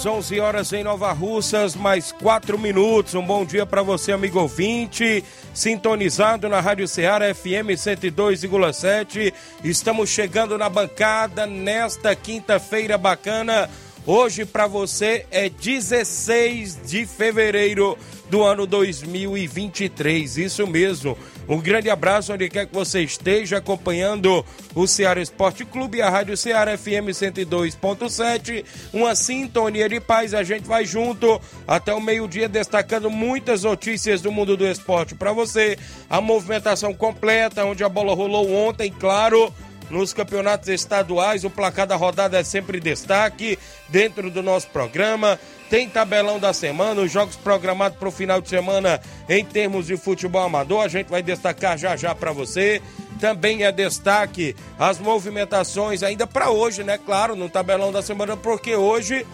11 horas, 11 horas em Nova Russas, mais 4 minutos. Um bom dia para você, amigo ouvinte, sintonizado na Rádio Ceará FM 102,7. Estamos chegando na bancada nesta quinta-feira bacana. Hoje para você é 16 de fevereiro do ano 2023. Isso mesmo. Um grande abraço onde quer que você esteja acompanhando o Ceará Esporte Clube e a Rádio Ceará FM 102.7. Uma sintonia de paz. A gente vai junto até o meio-dia destacando muitas notícias do mundo do esporte para você. A movimentação completa, onde a bola rolou ontem, claro nos campeonatos estaduais. O placar da rodada é sempre destaque dentro do nosso programa. Tem tabelão da semana, os jogos programados para o final de semana em termos de futebol amador. A gente vai destacar já já para você. Também é destaque as movimentações ainda para hoje, né? Claro, no tabelão da semana, porque hoje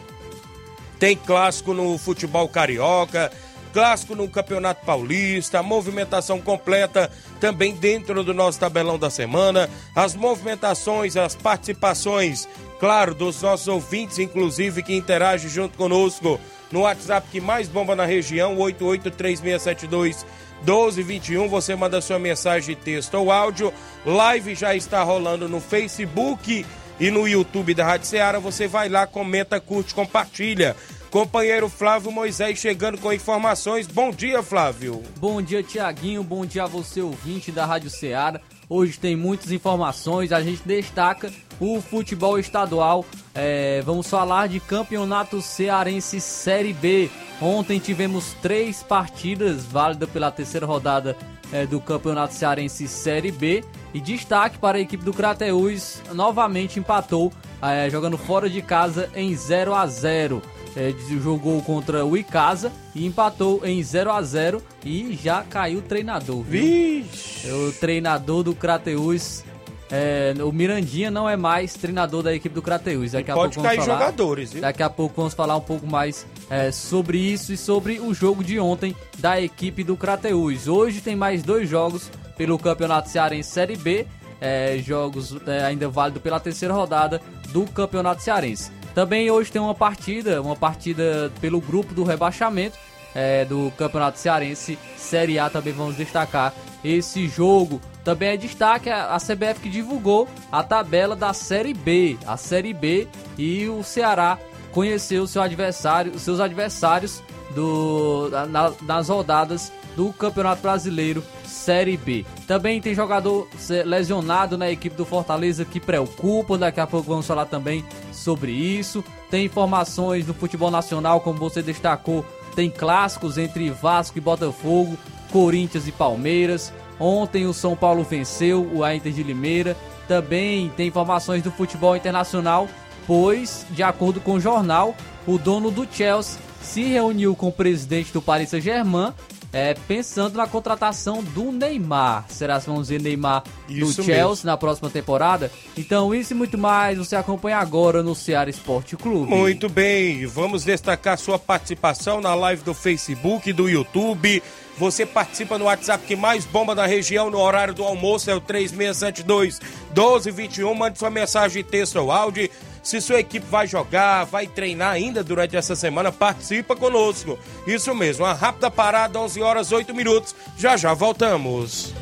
tem clássico no futebol carioca, clássico no Campeonato Paulista, movimentação completa também dentro do nosso tabelão da semana, as movimentações, as participações claro, dos nossos ouvintes, inclusive, que interagem junto conosco no WhatsApp que mais bomba na região, 883672 1221. Você manda sua mensagem de texto ou áudio. Live já está rolando no Facebook e no YouTube da Rádio Ceará. Você vai lá, comenta, curte, compartilha. Companheiro Flávio Moisés chegando com informações. Bom dia, Flávio. Bom dia, Tiaguinho. Bom dia a você, ouvinte da Rádio Ceará. Hoje tem muitas informações. A gente destaca o futebol estadual. É, vamos falar de campeonato cearense Série B. Ontem tivemos três partidas válidas pela terceira rodada é, do campeonato cearense Série B. E destaque para a equipe do Crateus, novamente empatou, é, jogando fora de casa em 0 a 0 é, jogou contra o Icasa e empatou em 0 a 0 e já caiu o treinador. Viu? Vixe. O treinador do Crateus é, o Mirandinha não é mais treinador da equipe do Crateus. Daqui a Pode pouco cair vamos falar, jogadores, viu? Daqui a pouco vamos falar um pouco mais é, sobre isso e sobre o jogo de ontem da equipe do Crateus. Hoje tem mais dois jogos pelo Campeonato Cearense Série B, é, jogos é, ainda válido pela terceira rodada do Campeonato Cearense. Também hoje tem uma partida, uma partida pelo grupo do rebaixamento é, do Campeonato Cearense Série A. Também vamos destacar esse jogo. Também é destaque a CBF que divulgou a tabela da Série B, a Série B e o Ceará conheceu seu adversário, seus adversários do, na, nas rodadas do Campeonato Brasileiro Série B. Também tem jogador lesionado na equipe do Fortaleza que preocupa, daqui a pouco vamos falar também sobre isso. Tem informações do futebol nacional, como você destacou, tem clássicos entre Vasco e Botafogo, Corinthians e Palmeiras. Ontem o São Paulo venceu o Inter de Limeira. Também tem informações do futebol internacional, pois, de acordo com o jornal, o dono do Chelsea se reuniu com o presidente do Paris Saint-Germain é, pensando na contratação do Neymar. Será que vamos ver Neymar no Isso Chelsea mesmo. na próxima temporada? Então, isso e muito mais você acompanha agora no Ceará Esporte Clube. Muito bem, vamos destacar sua participação na live do Facebook, do YouTube. Você participa no WhatsApp que mais bomba na região no horário do almoço, é o 3672 1221. Mande sua mensagem texto ou áudio. Se sua equipe vai jogar, vai treinar ainda durante essa semana, participa conosco. Isso mesmo, uma rápida parada, 11 horas 8 minutos. Já já voltamos.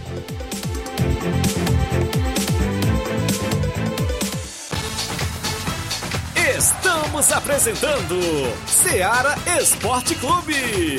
Estamos apresentando Seara Esporte Clube.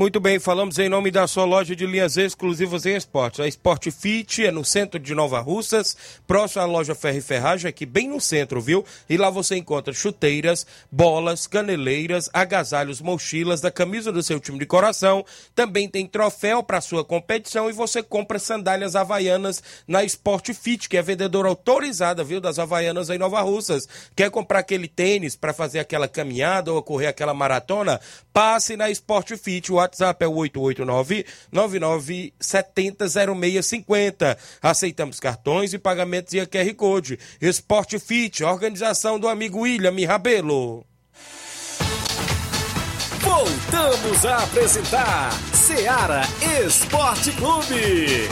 Muito bem, falamos em nome da sua loja de linhas exclusivas em esportes. A Sport Fit é no centro de Nova Russas, próximo à loja Ferro Ferragem, aqui bem no centro, viu? E lá você encontra chuteiras, bolas, caneleiras, agasalhos, mochilas da camisa do seu time de coração. Também tem troféu para sua competição e você compra sandálias havaianas na Sport Fit, que é vendedora autorizada, viu, das havaianas em Nova Russas. Quer comprar aquele tênis para fazer aquela caminhada ou correr aquela maratona? Passe na Sport Fit. O WhatsApp é o 889-9970-0650. Aceitamos cartões e pagamentos via QR Code. Sport Fit, organização do amigo William Rabelo. Voltamos a apresentar Seara Esporte Clube.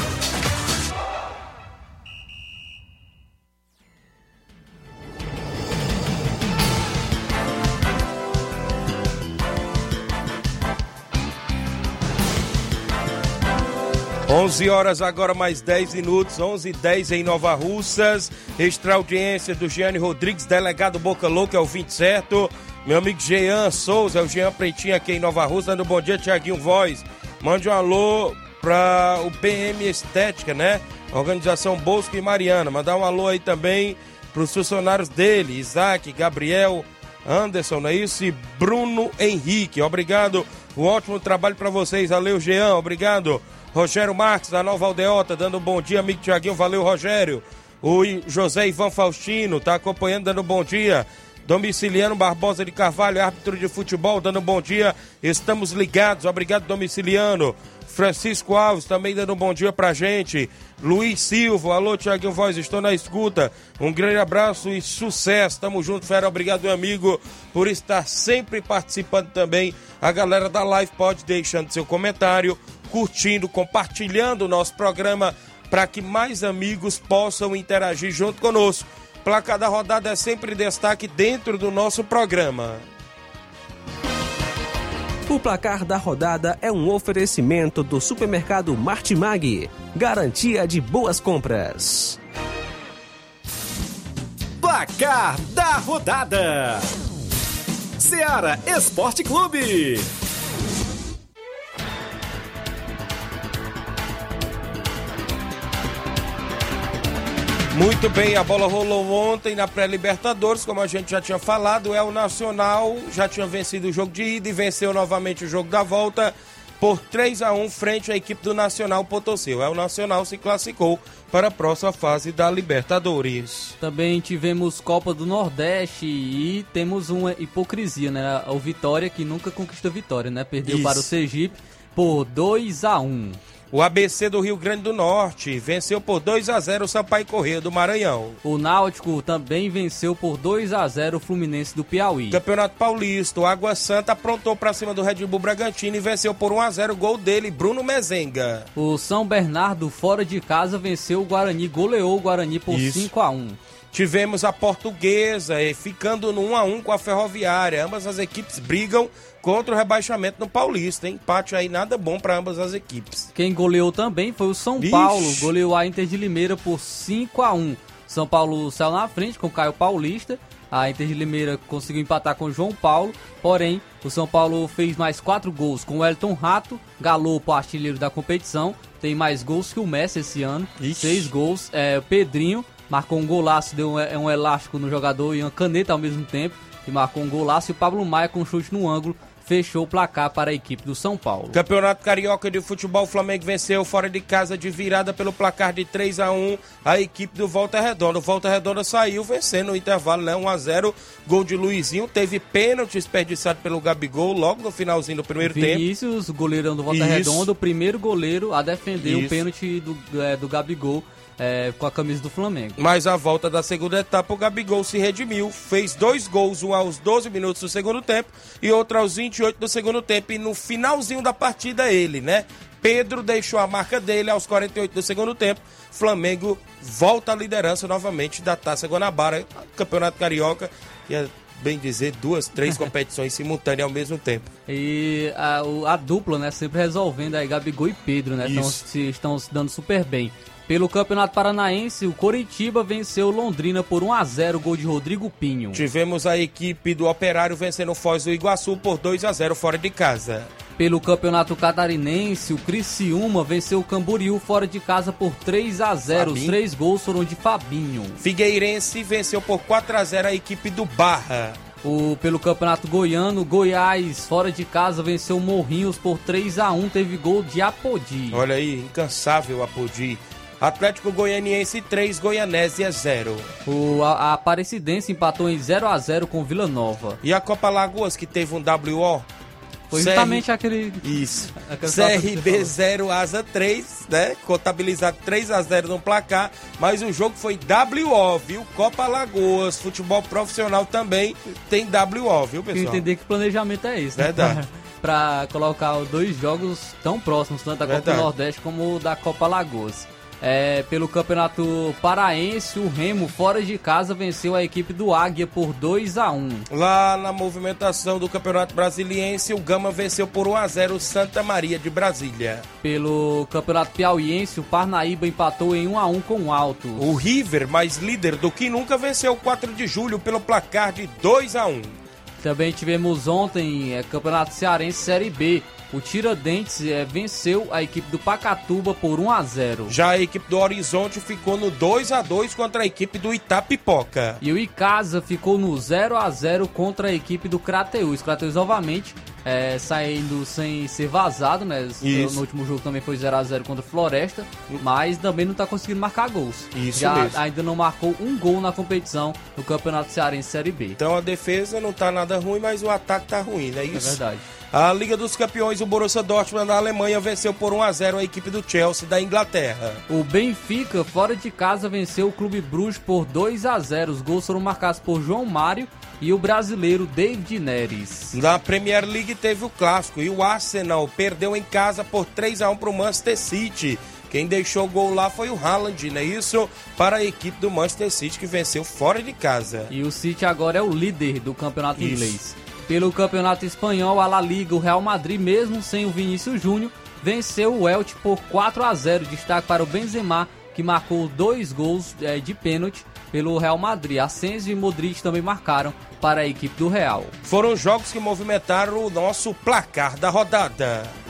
Onze horas agora mais 10 minutos, 11 e 10 em Nova Russas. Extra audiência do Gianni Rodrigues, delegado Boca Louca, é o 20 certo. Meu amigo Jean Souza, é o Jean Pretinho aqui em Nova Russa, dando bom dia, Tiaguinho Voz. Mande um alô para o PM Estética, né? Organização Bosco e Mariana. Mandar um alô aí também para os funcionários dele, Isaac, Gabriel, Anderson, não é isso? E Bruno Henrique. Obrigado. Um ótimo trabalho para vocês. Valeu, Jean. Obrigado. Rogério Marques, da Nova Aldeota, dando um bom dia, amigo Tiaguinho. Valeu, Rogério. O José Ivan Faustino tá acompanhando, dando um bom dia. Domiciliano Barbosa de Carvalho, árbitro de futebol, dando um bom dia. Estamos ligados. Obrigado, Domiciliano. Francisco Alves também dando um bom dia pra gente. Luiz Silva, alô, Tiaguinho Voz, estou na escuta. Um grande abraço e sucesso. Tamo junto, fera. Obrigado, meu amigo, por estar sempre participando também. A galera da live pode deixando seu comentário, curtindo, compartilhando o nosso programa para que mais amigos possam interagir junto conosco. Placa da rodada é sempre destaque dentro do nosso programa. O placar da rodada é um oferecimento do supermercado Martimag. Garantia de boas compras. Placar da rodada: Seara Esporte Clube. Muito bem, a bola rolou ontem na pré-Libertadores, como a gente já tinha falado, é o Nacional, já tinha vencido o jogo de ida e venceu novamente o jogo da volta por 3 a 1 frente à equipe do Nacional Potosí. É o Nacional se classificou para a próxima fase da Libertadores. Também tivemos Copa do Nordeste e temos uma hipocrisia, né? O Vitória que nunca conquistou vitória, né? Perdeu Isso. para o Sergipe por 2 a 1. O ABC do Rio Grande do Norte venceu por 2 a 0 o Sampaio Correia do Maranhão. O Náutico também venceu por 2 a 0 o Fluminense do Piauí. Campeonato Paulista, o Água Santa aprontou para cima do Red Bull Bragantino e venceu por 1 a 0 o gol dele, Bruno Mezenga. O São Bernardo, fora de casa, venceu o Guarani, goleou o Guarani por Isso. 5 a 1 Tivemos a Portuguesa eh, ficando no 1 a 1 com a Ferroviária. Ambas as equipes brigam contra o rebaixamento no Paulista. hein? Empate aí nada bom para ambas as equipes. Quem goleou também foi o São Vixe. Paulo, goleou a Inter de Limeira por 5 a 1 São Paulo saiu na frente com o Caio Paulista. A Inter de Limeira conseguiu empatar com o João Paulo. Porém, o São Paulo fez mais quatro gols com o Elton Rato, Galopo, artilheiro da competição. Tem mais gols que o Messi esse ano. Ixi. Seis gols. É, o Pedrinho marcou um golaço, deu um, é, um elástico no jogador e uma caneta ao mesmo tempo. E marcou um golaço. E o Pablo Maia com um chute no ângulo fechou o placar para a equipe do São Paulo. Campeonato Carioca de Futebol, o Flamengo venceu fora de casa de virada pelo placar de 3 a 1 a equipe do Volta Redonda. O Volta Redonda saiu vencendo no intervalo, né? 1 a 0 Gol de Luizinho. Teve pênalti desperdiçado pelo Gabigol logo no finalzinho do primeiro tempo. Vinícius, goleirão do Volta Isso. Redonda, o primeiro goleiro a defender o Isso. pênalti do, do, é, do Gabigol é, com a camisa do Flamengo. Mas a volta da segunda etapa, o Gabigol se redimiu, fez dois gols, um aos 12 minutos do segundo tempo e outro aos 28 do segundo tempo. E no finalzinho da partida, ele, né? Pedro deixou a marca dele aos 48 do segundo tempo. Flamengo volta à liderança novamente da Taça Guanabara, Campeonato Carioca. E é bem dizer, duas, três competições simultâneas ao mesmo tempo. E a, a dupla, né, sempre resolvendo aí Gabigol e Pedro, né, estão Isso. se, estão se dando super bem. Pelo Campeonato Paranaense, o Coritiba venceu Londrina por 1 a 0 gol de Rodrigo Pinho. Tivemos a equipe do Operário vencendo o Foz do Iguaçu por 2 a 0 fora de casa. Pelo Campeonato Catarinense, o Criciúma venceu o Camboriú fora de casa por 3 a 0 Os três gols foram de Fabinho. Figueirense venceu por 4 a 0 a equipe do Barra. O, pelo Campeonato Goiano, Goiás fora de casa venceu Morrinhos por 3 a 1 teve gol de Apodi. Olha aí, incansável Apodi. Atlético Goianiense 3, Goianésia 0. O, a, a Aparecidense empatou em 0 a 0 com Vila Nova. E a Copa Lagoas, que teve um WO? Foi CR justamente aquele. Isso. CRB falou. 0, Asa 3, né? Contabilizado 3 a 0 no placar. Mas o jogo foi WO, viu? Copa Lagoas, futebol profissional também tem WO, viu, Tem que pessoal? entender que planejamento é esse, né? Verdade. Pra, pra colocar os dois jogos tão próximos, tanto da Copa Verdade. do Nordeste como da Copa Lagoas. É, pelo Campeonato Paraense, o Remo, fora de casa, venceu a equipe do Águia por 2 a 1 Lá na movimentação do Campeonato Brasiliense, o Gama venceu por 1 a 0 o Santa Maria de Brasília. Pelo Campeonato Piauiense, o Parnaíba empatou em 1 a 1 com o Alto. O River, mais líder do que nunca, venceu o 4 de julho pelo placar de 2 a 1. Também tivemos ontem é, Campeonato Cearense Série B. O Tiradentes é, venceu a equipe do Pacatuba por 1 a 0 Já a equipe do Horizonte ficou no 2 a 2 contra a equipe do Itapipoca. E o Icasa ficou no 0 a 0 contra a equipe do Crateus. Crateus novamente é, saindo sem ser vazado, né? Isso. No último jogo também foi 0 a 0 contra o Floresta, mas também não tá conseguindo marcar gols. Isso Já mesmo. ainda não marcou um gol na competição no Campeonato Cearense Série B. Então a defesa não tá nada ruim, mas o ataque tá ruim, não é É isso? verdade. A Liga dos Campeões, o Borussia Dortmund na Alemanha venceu por 1 a 0 a equipe do Chelsea da Inglaterra. O Benfica, fora de casa, venceu o Clube Bruges por 2 a 0 Os gols foram marcados por João Mário e o brasileiro David Neres. Na Premier League teve o clássico e o Arsenal perdeu em casa por 3 a 1 para o Manchester City. Quem deixou o gol lá foi o Haaland, não é isso? Para a equipe do Manchester City que venceu fora de casa. E o City agora é o líder do campeonato Isso. inglês. Pelo campeonato espanhol, a La Liga, o Real Madrid, mesmo sem o Vinícius Júnior, venceu o Elche por 4 a 0 Destaque para o Benzema, que marcou dois gols eh, de pênalti pelo Real Madrid. Asensio e Modric também marcaram para a equipe do Real. Foram jogos que movimentaram o nosso placar da rodada.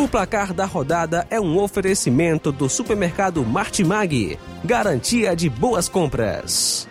O placar da rodada é um oferecimento do supermercado Martimag. Garantia de boas compras.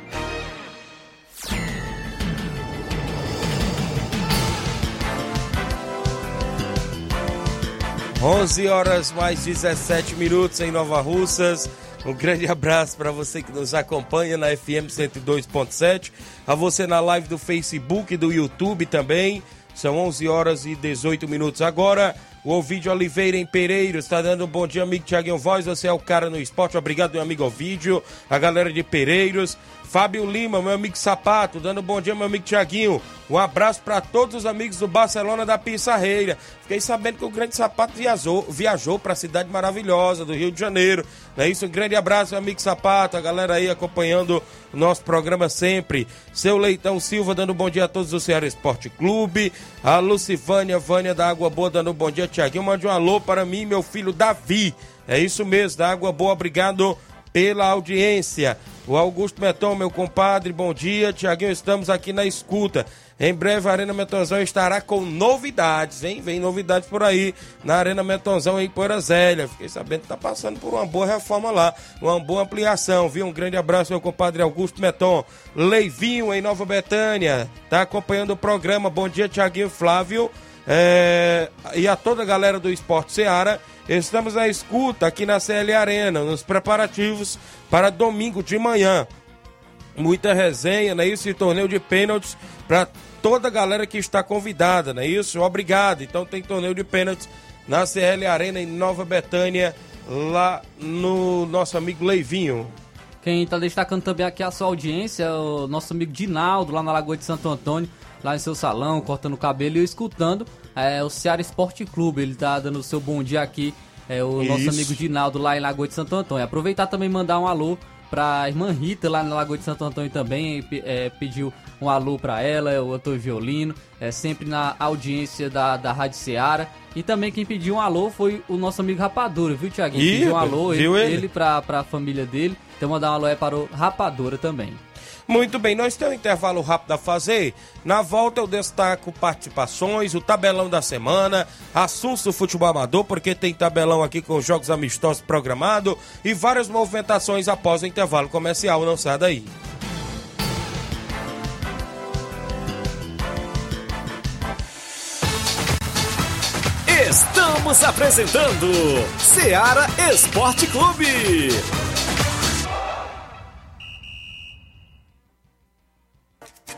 Onze horas mais 17 minutos em Nova Russas. Um grande abraço para você que nos acompanha na FM 102.7, a você na live do Facebook e do YouTube também. São 11 horas e 18 minutos agora. O Ovidio Oliveira em Pereiros está dando um bom dia, amigo Tiaguinho Voz. Você é o cara no esporte. Obrigado, meu amigo Ovidio. A galera de Pereiros. Fábio Lima, meu amigo Sapato, dando bom dia, meu amigo Tiaguinho. Um abraço para todos os amigos do Barcelona da Pissarreira. Fiquei sabendo que o grande Sapato viajou, viajou para a cidade maravilhosa do Rio de Janeiro. Não é isso? Um grande abraço, meu amigo Sapato, a galera aí acompanhando o nosso programa sempre. Seu Leitão Silva dando bom dia a todos do Ceará Esporte Clube. A Lucivânia, Vânia da Água Boa dando bom dia, Tiaguinho. Mande um alô para mim, meu filho Davi. É isso mesmo, da Água Boa, obrigado pela audiência. O Augusto Meton, meu compadre, bom dia. Tiaguinho, estamos aqui na escuta. Em breve a Arena Metonzão estará com novidades, hein? Vem novidades por aí na Arena Metonzão em Poeira Zélia. Fiquei sabendo que tá passando por uma boa reforma lá, uma boa ampliação, viu? Um grande abraço, meu compadre Augusto Meton. Leivinho em Nova Betânia, tá acompanhando o programa. Bom dia, Tiaguinho Flávio. É... E a toda a galera do Esporte Seara. Estamos na escuta aqui na CL Arena, nos preparativos para domingo de manhã. Muita resenha, né? Isso e torneio de pênaltis para toda a galera que está convidada, não é isso? Obrigado. Então tem torneio de pênaltis na CL Arena em Nova Betânia, lá no nosso amigo Leivinho. Quem está destacando também aqui a sua audiência é o nosso amigo Dinaldo, lá na Lagoa de Santo Antônio, lá em seu salão, cortando o cabelo e escutando é, o Ceará Esporte Clube. Ele está dando o seu bom dia aqui, é, o Isso. nosso amigo Dinaldo, lá em Lagoa de Santo Antônio. Aproveitar também e mandar um alô pra irmã Rita lá na Lagoa de Santo Antônio também, é, pediu um alô pra ela, o Antônio Violino, é, sempre na audiência da, da Rádio Seara. E também quem pediu um alô foi o nosso amigo Rapadura, viu, Tiaguinho? Pediu um alô, ele, ele? ele pra, pra família dele. Então mandar um alô é para o Rapadura também. Muito bem, nós temos um intervalo rápido a fazer. Na volta eu destaco participações, o tabelão da semana, assuntos do futebol amador, porque tem tabelão aqui com jogos amistosos programado e várias movimentações após o intervalo comercial. Não sai daí. Estamos apresentando Seara Esporte Clube.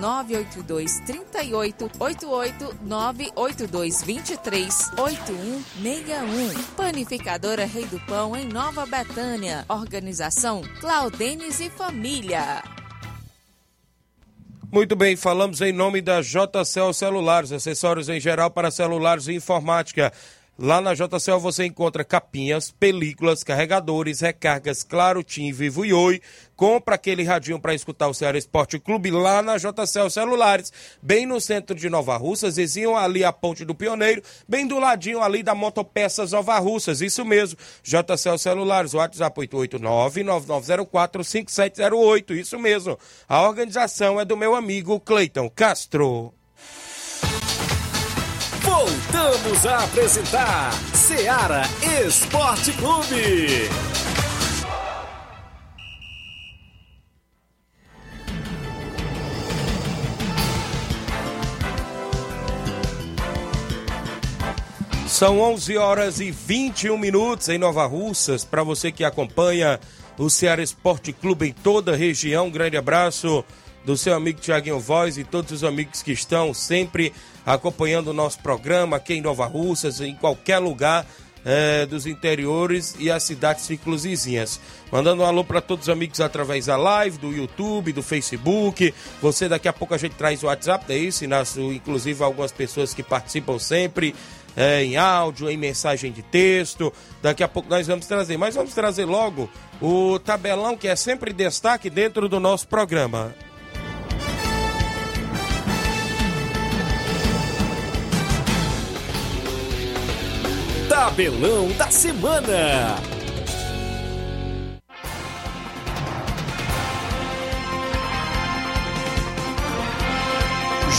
982 38 88 982 23 8161. Panificadora Rei do Pão, em Nova Betânia. Organização Claudenes e Família. Muito bem, falamos em nome da JCL Celulares, acessórios em geral para celulares e informática. Lá na JCL você encontra capinhas, películas, carregadores, recargas, claro, Tim, Vivo e Oi. Compra aquele radinho para escutar o Ceará Esporte Clube lá na JCL Celulares, bem no centro de Nova Russas, vizinho ali a Ponte do Pioneiro, bem do ladinho ali da Motopeças Nova Russas, isso mesmo. JCL Celulares, WhatsApp 889-9904-5708, isso mesmo. A organização é do meu amigo Cleiton Castro. Voltamos a apresentar Seara Esporte Clube. São 11 horas e 21 minutos em Nova Russas. Para você que acompanha o Ceará Esporte Clube em toda a região, um grande abraço do seu amigo Tiaguinho Voz e todos os amigos que estão sempre acompanhando o nosso programa aqui em Nova Russas, em qualquer lugar eh, dos interiores e as cidades círculos vizinhas. Mandando um alô para todos os amigos através da live, do YouTube, do Facebook. Você, daqui a pouco a gente traz o WhatsApp, é isso, Inácio? Inclusive algumas pessoas que participam sempre é, em áudio, em mensagem de texto. Daqui a pouco nós vamos trazer, mas vamos trazer logo o tabelão que é sempre destaque dentro do nosso programa. Tabelão da semana.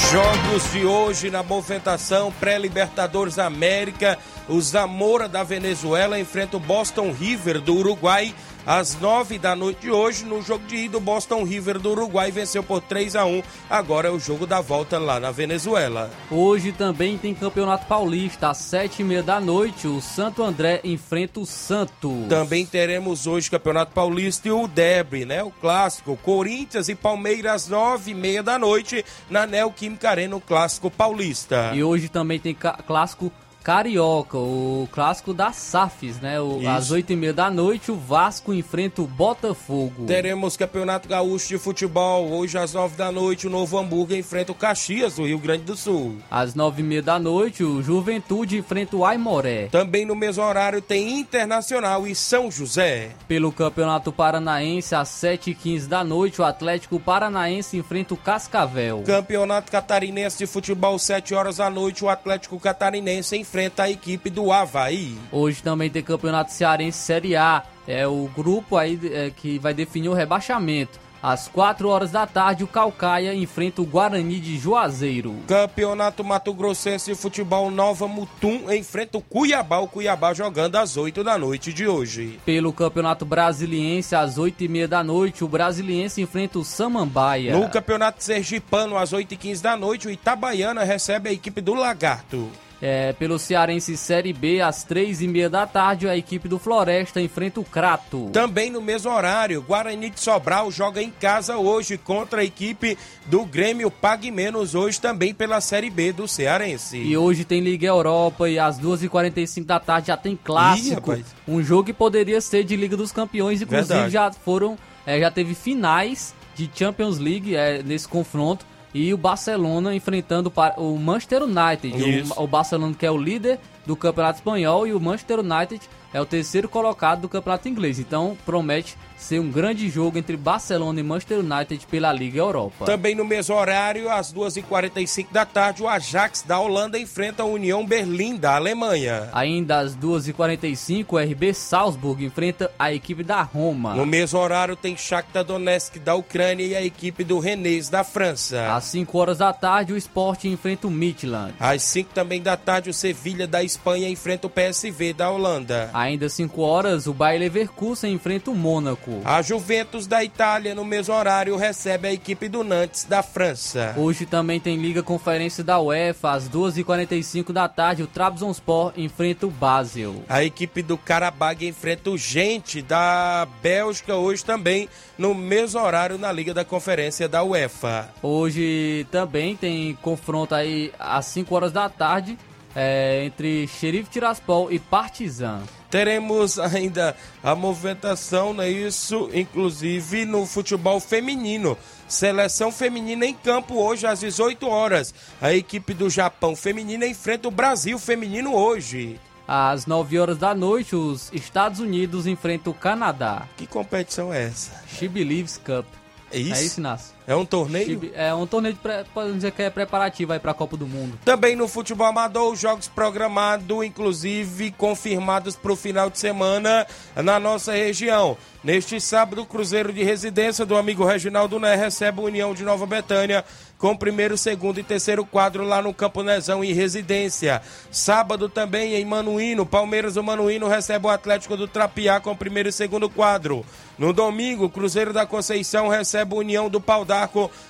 Jogos de hoje na movimentação pré-Libertadores América. O Zamora da Venezuela enfrenta o Boston River do Uruguai às nove da noite de hoje. No jogo de ida, o Boston River do Uruguai venceu por 3 a 1 Agora é o jogo da volta lá na Venezuela. Hoje também tem Campeonato Paulista, às sete e meia da noite. O Santo André enfrenta o Santos. Também teremos hoje Campeonato Paulista e o Debre, né? O clássico. Corinthians e Palmeiras, às nove e meia da noite, na Neoquímica Arena, o clássico paulista. E hoje também tem clássico Carioca, o clássico da SAFs, né? O, às 8h30 da noite, o Vasco enfrenta o Botafogo. Teremos Campeonato Gaúcho de Futebol. Hoje, às 9 da noite, o Novo Hamburgo enfrenta o Caxias, do Rio Grande do Sul. Às 9h30 da noite, o Juventude enfrenta o Aimoré. Também no mesmo horário tem Internacional e São José. Pelo Campeonato Paranaense, às 7h15 da noite, o Atlético Paranaense enfrenta o Cascavel. Campeonato Catarinense de Futebol, 7 horas da noite, o Atlético Catarinense enfrenta a equipe do Havaí. Hoje também tem Campeonato Cearense Série A. É o grupo aí é, que vai definir o rebaixamento. Às 4 horas da tarde, o Calcaia enfrenta o Guarani de Juazeiro. Campeonato Mato Grossense de Futebol, Nova Mutum enfrenta o Cuiabá. O Cuiabá jogando às 8 da noite de hoje. Pelo Campeonato Brasiliense, às 8h30 da noite, o Brasiliense enfrenta o Samambaia. No Campeonato Sergipano, às 8h15 da noite, o Itabaiana recebe a equipe do Lagarto. É, pelo Cearense Série B, às 3h30 da tarde, a equipe do Floresta enfrenta o Crato. Também no mesmo horário, Guarani de Sobral joga em casa hoje contra a equipe do Grêmio Pague Menos, hoje também pela Série B do Cearense. E hoje tem Liga Europa e às 2h45 da tarde já tem Ih, clássico. rapaz. um jogo que poderia ser de Liga dos Campeões, inclusive Verdade. já foram, é, já teve finais de Champions League é, nesse confronto. E o Barcelona enfrentando o Manchester United. O, o Barcelona que é o líder do Campeonato Espanhol e o Manchester United é o terceiro colocado do Campeonato Inglês. Então promete ser um grande jogo entre Barcelona e Manchester United pela Liga Europa. Também no mesmo horário, às 2h45 da tarde, o Ajax da Holanda enfrenta a União Berlim da Alemanha. Ainda às 2h45, o RB Salzburg enfrenta a equipe da Roma. No mesmo horário tem Shakhtar Donetsk da Ucrânia e a equipe do Rennes da França. Às 5 horas da tarde, o Sport enfrenta o Midland. Às 5 também da tarde, o Sevilha da Espanha enfrenta o PSV da Holanda. Ainda às 5 horas, o Bayer Leverkusen enfrenta o Mônaco. A Juventus da Itália, no mesmo horário, recebe a equipe do Nantes da França. Hoje também tem Liga Conferência da UEFA. Às 2h45 da tarde, o Trabzonspor enfrenta o Basel. A equipe do Karabag enfrenta o Gente da Bélgica hoje também, no mesmo horário na Liga da Conferência da UEFA. Hoje também tem confronto aí às 5 horas da tarde é, entre Xerife Tiraspol e Partizan. Teremos ainda a movimentação, não é isso? Inclusive no futebol feminino. Seleção feminina em campo hoje às 18 horas. A equipe do Japão feminina enfrenta o Brasil feminino hoje. Às 9 horas da noite, os Estados Unidos enfrentam o Canadá. Que competição é essa? She Believes Cup. É isso? É isso, Inácio. É um torneio? É um torneio, de pré, podemos dizer que é preparativo aí para a Copa do Mundo. Também no futebol amador, os jogos programados, inclusive confirmados para o final de semana na nossa região. Neste sábado, o Cruzeiro de Residência do amigo Reginaldo Né recebe a União de Nova Betânia com primeiro, segundo e terceiro quadro lá no Campo Nezão em Residência. Sábado também em Manuíno, Palmeiras do Manuíno recebe o Atlético do Trapiá com primeiro e segundo quadro. No domingo, o Cruzeiro da Conceição recebe a União do Pau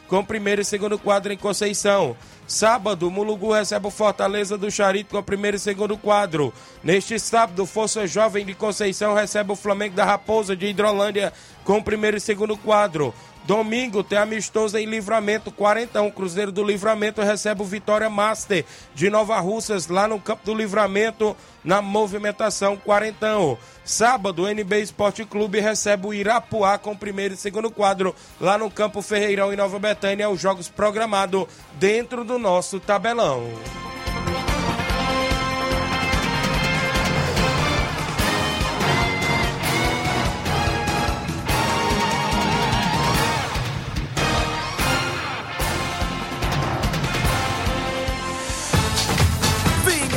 com primeiro e segundo quadro em Conceição. Sábado, Mulugu recebe o Fortaleza do Charito com primeiro e segundo quadro. Neste sábado, Força Jovem de Conceição recebe o Flamengo da Raposa de Hidrolândia com primeiro e segundo quadro. Domingo tem amistoso em Livramento, 41. Cruzeiro do Livramento recebe o Vitória Master de Nova Russas, lá no Campo do Livramento, na movimentação 40. Sábado, o NB Esporte Clube recebe o Irapuá com primeiro e segundo quadro, lá no Campo Ferreirão, em Nova Betânia, os jogos programados dentro do nosso tabelão.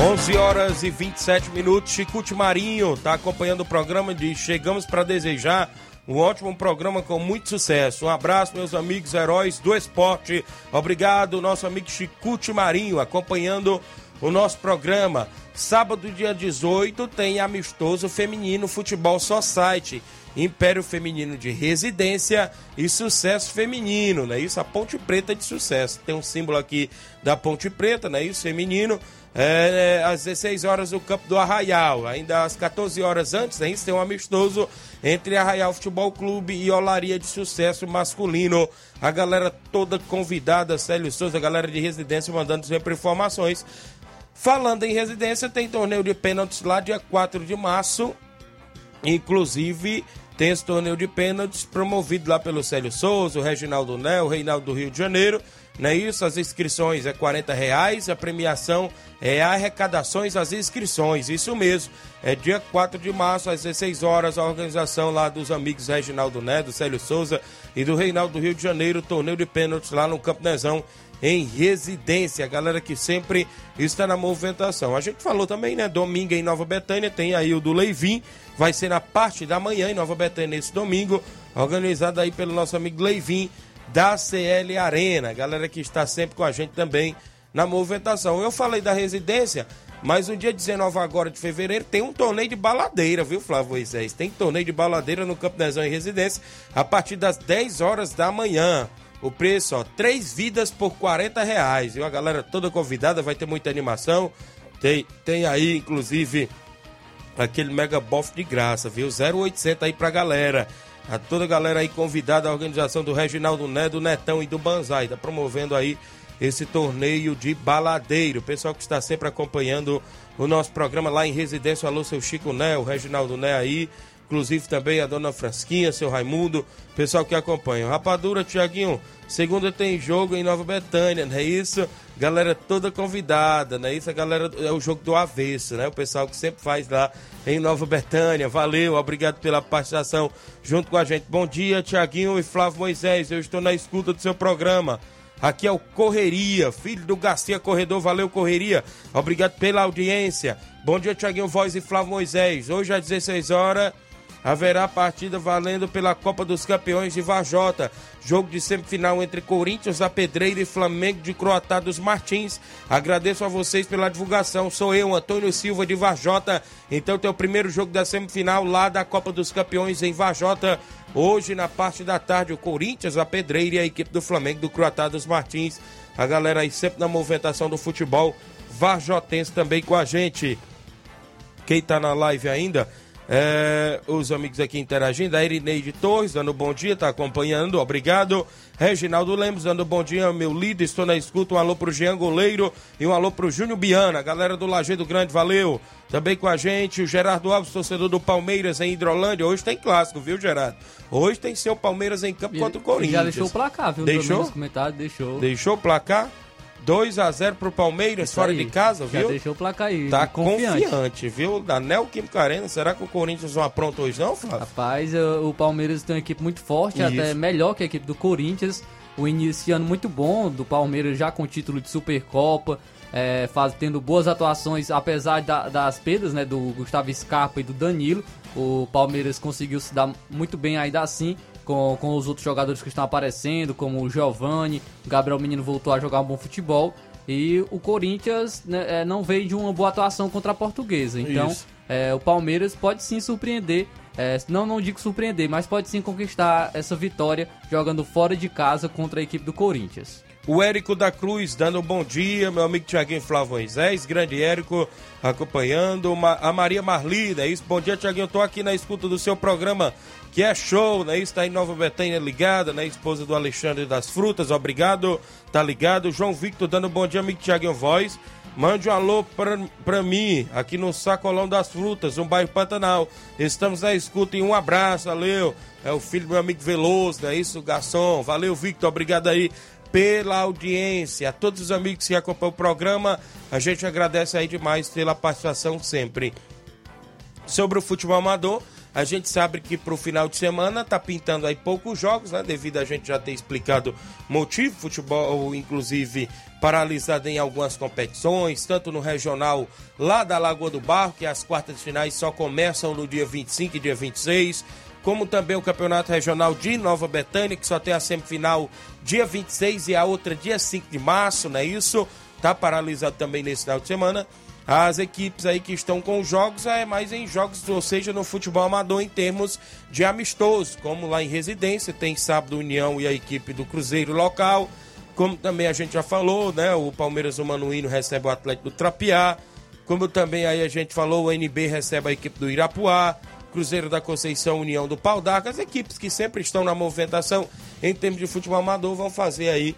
11 horas e 27 minutos. Chicute Marinho está acompanhando o programa de Chegamos para Desejar. Um ótimo programa com muito sucesso. Um abraço, meus amigos heróis do esporte. Obrigado, nosso amigo Chicute Marinho, acompanhando o nosso programa. Sábado, dia 18, tem amistoso feminino Futebol Society. Império Feminino de Residência e Sucesso Feminino, né? Isso, a Ponte Preta de Sucesso. Tem um símbolo aqui da Ponte Preta, né? Isso, feminino. É, às 16 horas no campo do Arraial. Ainda às 14 horas antes? Isso tem um amistoso entre Arraial Futebol Clube e Olaria de Sucesso Masculino. A galera toda convidada, Célio Souza, a galera de residência mandando sempre informações. Falando em residência, tem torneio de pênaltis lá dia 4 de março. Inclusive, tem esse torneio de pênaltis promovido lá pelo Célio Souza, o Reginaldo Né, o Reinaldo do Rio de Janeiro. Não é isso? As inscrições é 40 reais, a premiação é arrecadações as inscrições, isso mesmo. É dia 4 de março, às 16 horas, a organização lá dos amigos Reginaldo do Célio Souza e do Reinaldo do Rio de Janeiro, torneio de pênaltis lá no Campo Nezão, em residência. A galera que sempre está na movimentação. A gente falou também, né? Domingo em Nova Betânia, tem aí o do Leivin, vai ser na parte da manhã em Nova Betânia esse domingo, organizado aí pelo nosso amigo Leivin da CL Arena. Galera que está sempre com a gente também na movimentação. Eu falei da residência, mas no dia 19 agora de fevereiro tem um torneio de baladeira, viu, Flávio Moisés? Tem torneio de baladeira no Campo Nezão em residência a partir das 10 horas da manhã. O preço, ó, três vidas por 40 reais. E a galera toda convidada, vai ter muita animação. Tem, tem aí, inclusive, aquele mega bof de graça, viu? 0800 aí pra galera. A toda a galera aí convidada à organização do Reginaldo Né, do Netão e do Banzai. Tá promovendo aí esse torneio de baladeiro. Pessoal que está sempre acompanhando o nosso programa lá em residência. Alô, seu Chico Né, o Reginaldo Né aí. Inclusive também a dona Frasquinha, seu Raimundo, pessoal que acompanha. Rapadura, Tiaguinho, segunda tem jogo em Nova Betânia, não é isso? Galera toda convidada, não é isso? A galera é o jogo do avesso, né? O pessoal que sempre faz lá em Nova Betânia. Valeu, obrigado pela participação junto com a gente. Bom dia, Tiaguinho e Flávio Moisés. Eu estou na escuta do seu programa. Aqui é o Correria, filho do Garcia Corredor. Valeu, Correria. Obrigado pela audiência. Bom dia, Tiaguinho Voz e Flávio Moisés. Hoje às 16 horas haverá partida valendo pela Copa dos Campeões de Vajota. Jogo de semifinal entre Corinthians da Pedreira e Flamengo de Croatá dos Martins. Agradeço a vocês pela divulgação. Sou eu, Antônio Silva de Vajota. Então tem o primeiro jogo da semifinal lá da Copa dos Campeões em Vajota. Hoje, na parte da tarde, o Corinthians, a Pedreira e a equipe do Flamengo do Croatá dos Martins. A galera aí sempre na movimentação do futebol vajotense também com a gente. Quem tá na live ainda é, os amigos aqui interagindo. A Irineide Torres dando bom dia, tá acompanhando, obrigado. Reginaldo Lemos dando bom dia, meu líder, estou na escuta. Um alô pro Jean Goleiro e um alô pro Júnior Biana, galera do Lajeado Grande, valeu. Também com a gente o Gerardo Alves, torcedor do Palmeiras em Hidrolândia. Hoje tem clássico, viu, Gerardo? Hoje tem seu Palmeiras em campo contra o Corinthians. Já deixou o placar, viu? Deixou? Deixou. Deixou o placar? 2 a 0 pro Palmeiras, Isso fora aí. de casa, Já viu? deixou o placar aí. Tá confiante. confiante, viu? Da Neoquímica Arena, será que o Corinthians não apronta hoje não, Flávio? Rapaz, o Palmeiras tem uma equipe muito forte, Isso. até melhor que a equipe do Corinthians. O início ano muito bom do Palmeiras, já com título de Supercopa, é, faz, tendo boas atuações, apesar da- das perdas né, do Gustavo Scarpa e do Danilo. O Palmeiras conseguiu se dar muito bem ainda assim com, com os outros jogadores que estão aparecendo, como o Giovani, o Gabriel Menino voltou a jogar um bom futebol. E o Corinthians né, é, não veio de uma boa atuação contra a Portuguesa. Então, é, o Palmeiras pode sim surpreender. é, não, não digo surpreender, mas pode sim conquistar essa vitória jogando fora de casa contra a equipe do Corinthians. O Érico da Cruz dando um bom dia, meu amigo Tiaguinho Flávio Moisés, grande Érico acompanhando, a Maria Marli, né? Isso, bom dia Tiaguinho, eu tô aqui na escuta do seu programa, que é show, né? Isso, tá em Nova Betânia ligada, né? Esposa do Alexandre das Frutas, obrigado, tá ligado. João Victor dando um bom dia, amigo Tiaguinho Voz. Mande um alô pra, pra mim, aqui no Sacolão das Frutas, no bairro Pantanal. Estamos na escuta e um abraço, valeu. É o filho do meu amigo Veloso, não é isso, garçom? Valeu, Victor, obrigado aí pela audiência. A todos os amigos que acompanham o programa, a gente agradece aí demais pela participação sempre. Sobre o futebol amador, a gente sabe que para o final de semana tá pintando aí poucos jogos, né? Devido a gente já ter explicado motivo, futebol inclusive paralisado em algumas competições, tanto no regional lá da Lagoa do Barro, que as quartas de finais só começam no dia 25 e dia 26, como também o Campeonato Regional de Nova Betânia, que só tem a semifinal dia 26 e a outra dia 5 de março, não é isso? está paralisado também nesse final de semana. As equipes aí que estão com jogos é mais em jogos, ou seja, no futebol amador em termos de amistoso, como lá em residência, tem sábado União e a equipe do Cruzeiro local, como também a gente já falou, né? O Palmeiras o Manuíno recebe o Atlético do Trapiá, como também aí a gente falou, o NB recebe a equipe do Irapuá, Cruzeiro da Conceição, União do Pau d'Arco, as equipes que sempre estão na movimentação em termos de futebol amador vão fazer aí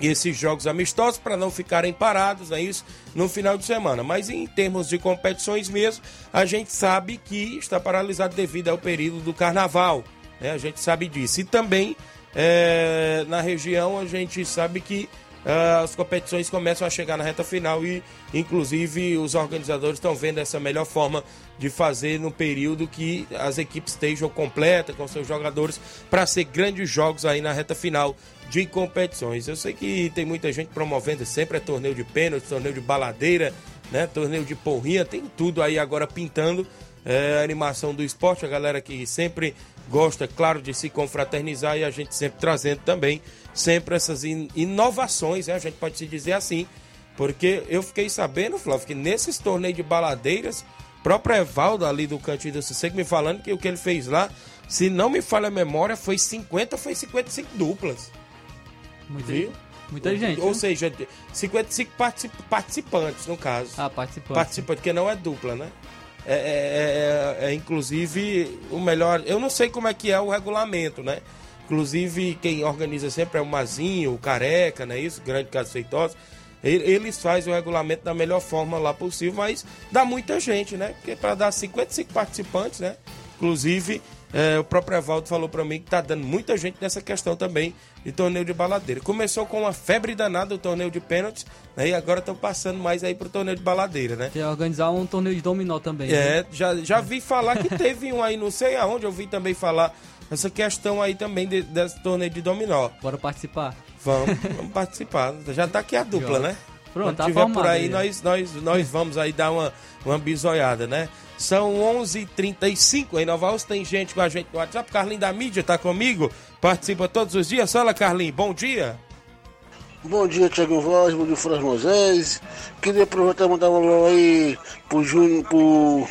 esses jogos amistosos para não ficarem parados, é isso, no final de semana. Mas em termos de competições mesmo, a gente sabe que está paralisado devido ao período do carnaval, né? A gente sabe disso. E também é, na região a gente sabe que as competições começam a chegar na reta final e, inclusive, os organizadores estão vendo essa melhor forma de fazer no período que as equipes estejam completas com seus jogadores para ser grandes jogos aí na reta final de competições. Eu sei que tem muita gente promovendo sempre é torneio de pênalti, torneio de baladeira, né? Torneio de porrinha, tem tudo aí agora pintando é, a animação do esporte, a galera que sempre gosta, claro, de se confraternizar e a gente sempre trazendo também sempre essas in inovações, né? a gente pode se dizer assim, porque eu fiquei sabendo, Flávio, que nesses torneios de baladeiras, próprio Evaldo ali do Cantinho do Sossego me falando que o que ele fez lá, se não me falha a memória, foi 50, foi 55 duplas. Muita, Viu? muita gente. Ou viu? seja, 55 particip participantes, no caso. Ah, participante. Participante, porque não é dupla, né? É, é- é- é, inclusive o melhor. Eu não sei como é que é o regulamento, né? Inclusive, quem organiza sempre é o Mazinho, o Careca, não é isso? Grande Caso Feitosa. Ele- Eles fazem o regulamento da melhor forma lá possível, mas dá muita gente, né? Porque para dar 55 participantes, né? Inclusive, é, o próprio Evaldo falou para mim que tá dando muita gente nessa questão também de torneio de baladeira. Começou com uma febre danada o torneio de pênaltis, né? E agora estão passando mais aí pro torneio de baladeira, né? Quer organizar um torneio de dominó também. né? É, já, já vi falar que teve um aí, não sei aonde, eu vi também falar essa questão aí também de- desse torneio de dominó. Bora participar. Vamos, vamos participar. Já tá aqui a dupla, né? Pronto, Quando tá tiver por formado aí, aí, nós, nós, nós vamos aí dar uma, uma bisoiada, né? São 11h35 em Nova Rússia, tem gente com a gente no WhatsApp. Carlinho da mídia tá comigo, participa todos os dias. Fala, Carlinho, bom dia. Bom dia, Tiago Voz, bom dia, Fras Moisés. Queria aproveitar e mandar um alô aí pro Júnior, pro,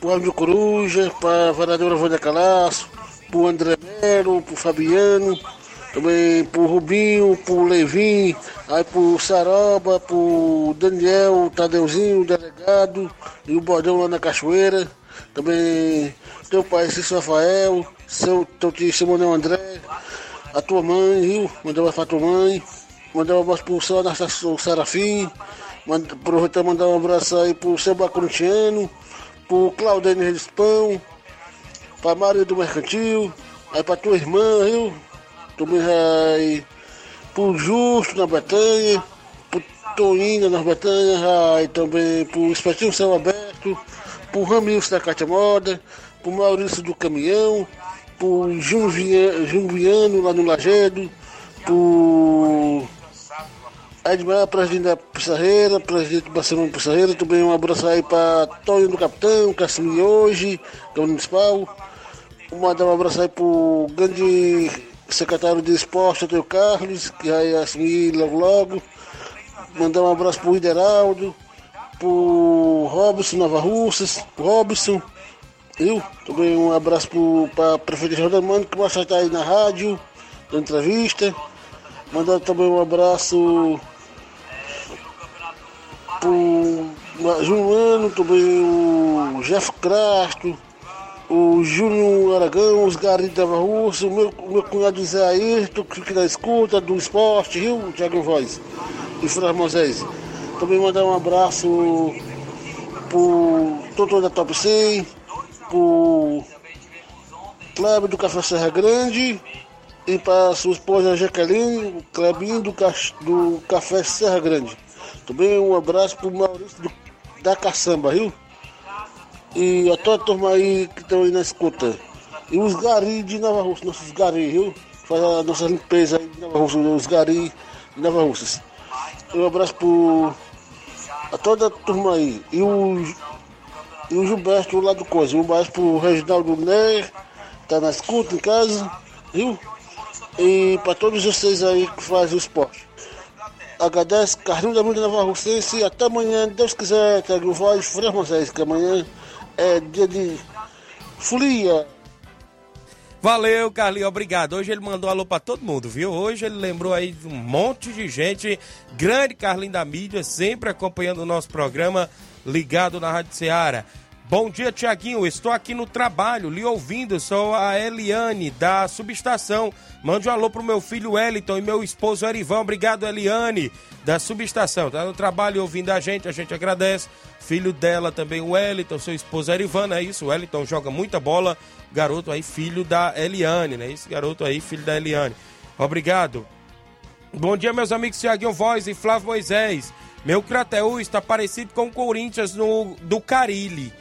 pro Ávio Coruja, pra vereadora Vânia Calaço, pro André Melo, pro Fabiano, também pro Rubinho, pro Levin, aí pro Saroba, pro Daniel, o Tadeuzinho, o delegado, e o Bordão lá na Cachoeira. Também teu pai, Cício Rafael, seu, teu tio Simonel André, a tua mãe, viu? Mandar uma pra tua mãe. Mandar um abraço pro seu Anastácio Serafim. Aproveitar mandar um abraço aí pro seu Bacruntiano, pro Claudênio Rispão, pra Maria do Mercantil, aí pra tua irmã, viu? Também aí pro Justo na Betanha, pro Toinho na Betanha, aí também pro Espetinho Céu Aberto, pro Ramilson da Cátia Moda, pro Maurício do Caminhão, pro Viano lá no Lagedo, pro Edmar, presidente da Pissarreira, presidente do Barcelona Pissarreira, também um abraço aí para Tonho do Capitão, Casimir hoje, o municipal. Mandar um abraço aí pro grande secretário de esporte, Antônio Carlos, que vai assumir logo logo. Mandar um abraço pro Ideraldo, pro Robson Nova Russas, pro Robson, viu? Também um abraço pro, pra prefeita Jordamano, que vai estar aí na rádio, da entrevista. Mandar também um abraço pro Juliano, também o Jeff Crasto, o Júnior Aragão, os Gari da Rússia, o meu, meu cunhado Zé Ayrton, que fica na escuta do esporte, viu, Thiago Voz e Fras Moisés. Também mandar um abraço pro Doutor da Top 100, pro Cléber do Café Serra Grande e para sua esposa Jaqueline, o Clebinho do, do Café Serra Grande. Também um abraço pro Maurício do- da Caçamba, viu? E a toda a turma aí que estão aí na escuta. E os gari de Nova Rússia, nossos gari, viu? Faz a nossa limpeza aí de Nova Rússia, os gari de Nova Rússia. E um abraço pro a toda a turma aí. E o, e o Gilberto lá do Coisa. Um abraço pro Reginaldo Né, tá na escuta em casa, viu? E para todos vocês aí que fazem o esporte. agradece, Carlinhos da Música Nova Russense. Até amanhã, Deus quiser, Tiago Voz, Freire Moisés, que amanhã é dia de folia. Valeu, Carlinhos, obrigado. Hoje ele mandou alô pra todo mundo, viu? Hoje ele lembrou aí de um monte de gente. Grande Carlinhos da mídia, sempre acompanhando o nosso programa, ligado na Rádio Ceará. Bom dia, Tiaguinho. Estou aqui no trabalho, lhe ouvindo. Sou a Eliane, da subestação. Mande um alô pro meu filho Wellington e meu esposo Erivan. Obrigado, Eliane, da subestação. Tá no trabalho ouvindo a gente, a gente agradece. Filho dela também, o Wellington, seu esposo Erivan, é isso? O Wellington joga muita bola. Garoto aí, filho da Eliane, né? Esse garoto aí, filho da Eliane. Obrigado. Bom dia, meus amigos Tiaguinho Voz e Flávio Moisés. Meu Crateú está parecido com o Corinthians no, do Carilli.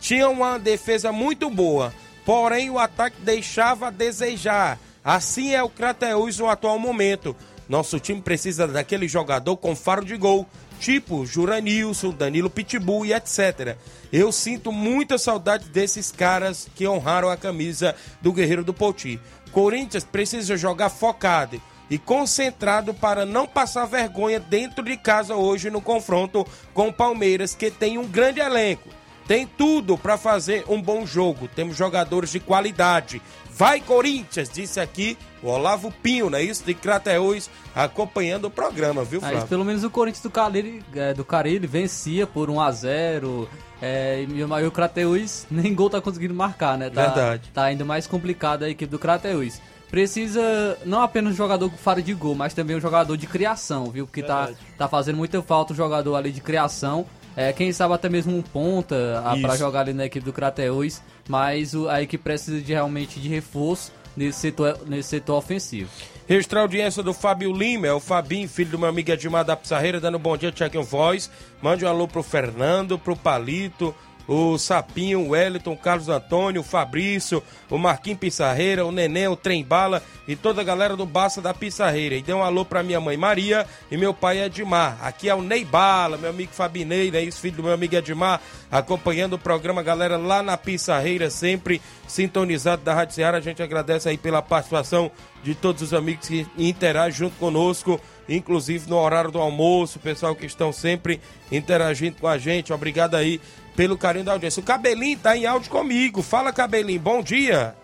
Tinha uma defesa muito boa, porém o ataque deixava a desejar. Assim é o Crateús no atual momento. Nosso time precisa daquele jogador com faro de gol, tipo Juranilson, Danilo Pitbull e etc. Eu sinto muita saudade desses caras que honraram a camisa do Guerreiro do Poti. Corinthians precisa jogar focado e concentrado para não passar vergonha dentro de casa hoje no confronto com o Palmeiras, que tem um grande elenco. Tem tudo para fazer um bom jogo. Temos jogadores de qualidade. Vai Corinthians, disse aqui o Olavo Pinho, não é isso? De Crateús, acompanhando o programa, viu, Flávio? Mas pelo menos o Corinthians do Carilli, é, do Carilli vencia por 1 a 0 é, e o Crateús nem gol tá conseguindo marcar, né? Tá, Verdade. Tá ainda mais complicada a equipe do Crateús. Precisa não apenas um jogador com faro de gol, mas também um jogador de criação, viu? Porque tá, tá fazendo muita falta o jogador ali de criação. É, quem sabe até mesmo um ponta para Isso. jogar ali na equipe do Crateús, mas o- a equipe precisa de realmente de reforço nesse setor, nesse setor ofensivo. Registrar a audiência do Fábio Lima, é o Fabinho, filho do meu amigo Edmar da Pissarreira, dando um bom dia, Tiaguinho Voz. Mande um alô pro Fernando, pro Palito, o Sapinho, o Wellington, o Carlos Antônio, o Fabrício, o Marquinhos Pissarreira, o Neném, o Trem Bala e toda a galera do Baça da Pissarreira. E dê um alô pra minha mãe Maria e meu pai Edmar. Aqui é o Ney Bala, meu amigo Fabinei, né? Isso, filho do meu amigo Edmar, acompanhando o programa, galera lá na Pissarreira, sempre sintonizado da Rádio Ceará. A gente agradece aí pela participação de todos os amigos que interagem junto conosco, inclusive no horário do almoço, pessoal que estão sempre interagindo com a gente. Obrigado aí pelo carinho da audiência. O Cabelinho tá em áudio comigo. Fala, Cabelinho, bom dia.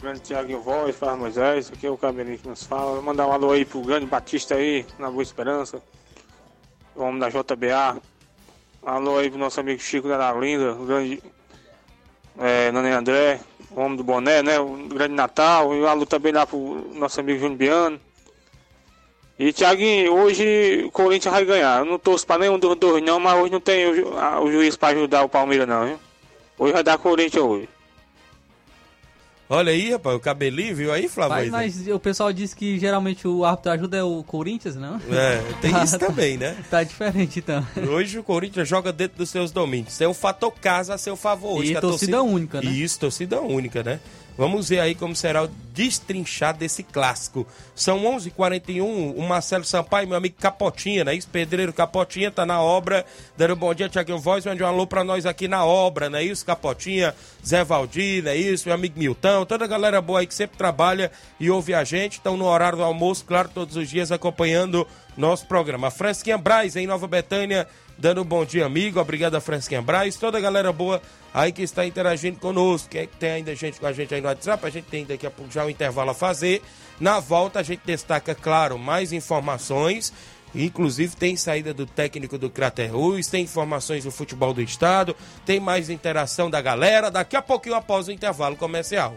Grande Tiaguinho Voz, Faz Moisés, aqui é o Cabelinho que nos fala. Vou mandar um alô aí pro grande Batista aí, na Boa Esperança, o homem da JBA. Um alô aí pro nosso amigo Chico da Lalinda, o grande é, Nani André, o homem do boné, né? O grande Natal, e um alô também lá pro nosso amigo Júnior Biano. E Tiaguinho, hoje o Corinthians vai ganhar. Eu não torço pra nenhum dos dois não, mas hoje não tem o, ju- a- o juiz pra ajudar o Palmeiras não, viu? Hoje vai dar Corinthians hoje. Olha aí, rapaz, o Cabelinho, viu aí, Flávio? Mas, mas o pessoal diz que geralmente o árbitro ajuda é o Corinthians, não? É, tem isso também, né? Tá diferente então. Hoje o Corinthians joga dentro dos seus domínios. Tem o fator casa a seu favor. hoje, E que a torcida única, né? Isso, torcida única, né? Vamos ver aí como será o destrinchar desse clássico. São 11:41 h 41 o Marcelo Sampaio, meu amigo Capotinha, né? Ex-pedreiro Capotinha, tá na obra. Dando um bom dia, Tiaguinho Voz, mande um alô pra nós aqui na obra, não é isso? Capotinha, Zé Valdir, não é isso? Meu amigo Milton, toda a galera boa aí que sempre trabalha e ouve a gente. Estão no horário do almoço, claro, todos os dias acompanhando nosso programa. A Fresquinha Braz, em Nova Betânia, dando um bom dia, amigo. Obrigado a Fresquinha Braz. Toda a galera boa aí que está interagindo conosco. Quem é que tem ainda gente com a gente aí no WhatsApp? A gente tem daqui a pouco já um intervalo a fazer. Na volta a gente destaca, claro, mais informações. Inclusive tem saída do técnico do Craterus, tem informações do futebol do estado, tem mais interação da galera. Daqui a pouquinho após o intervalo comercial.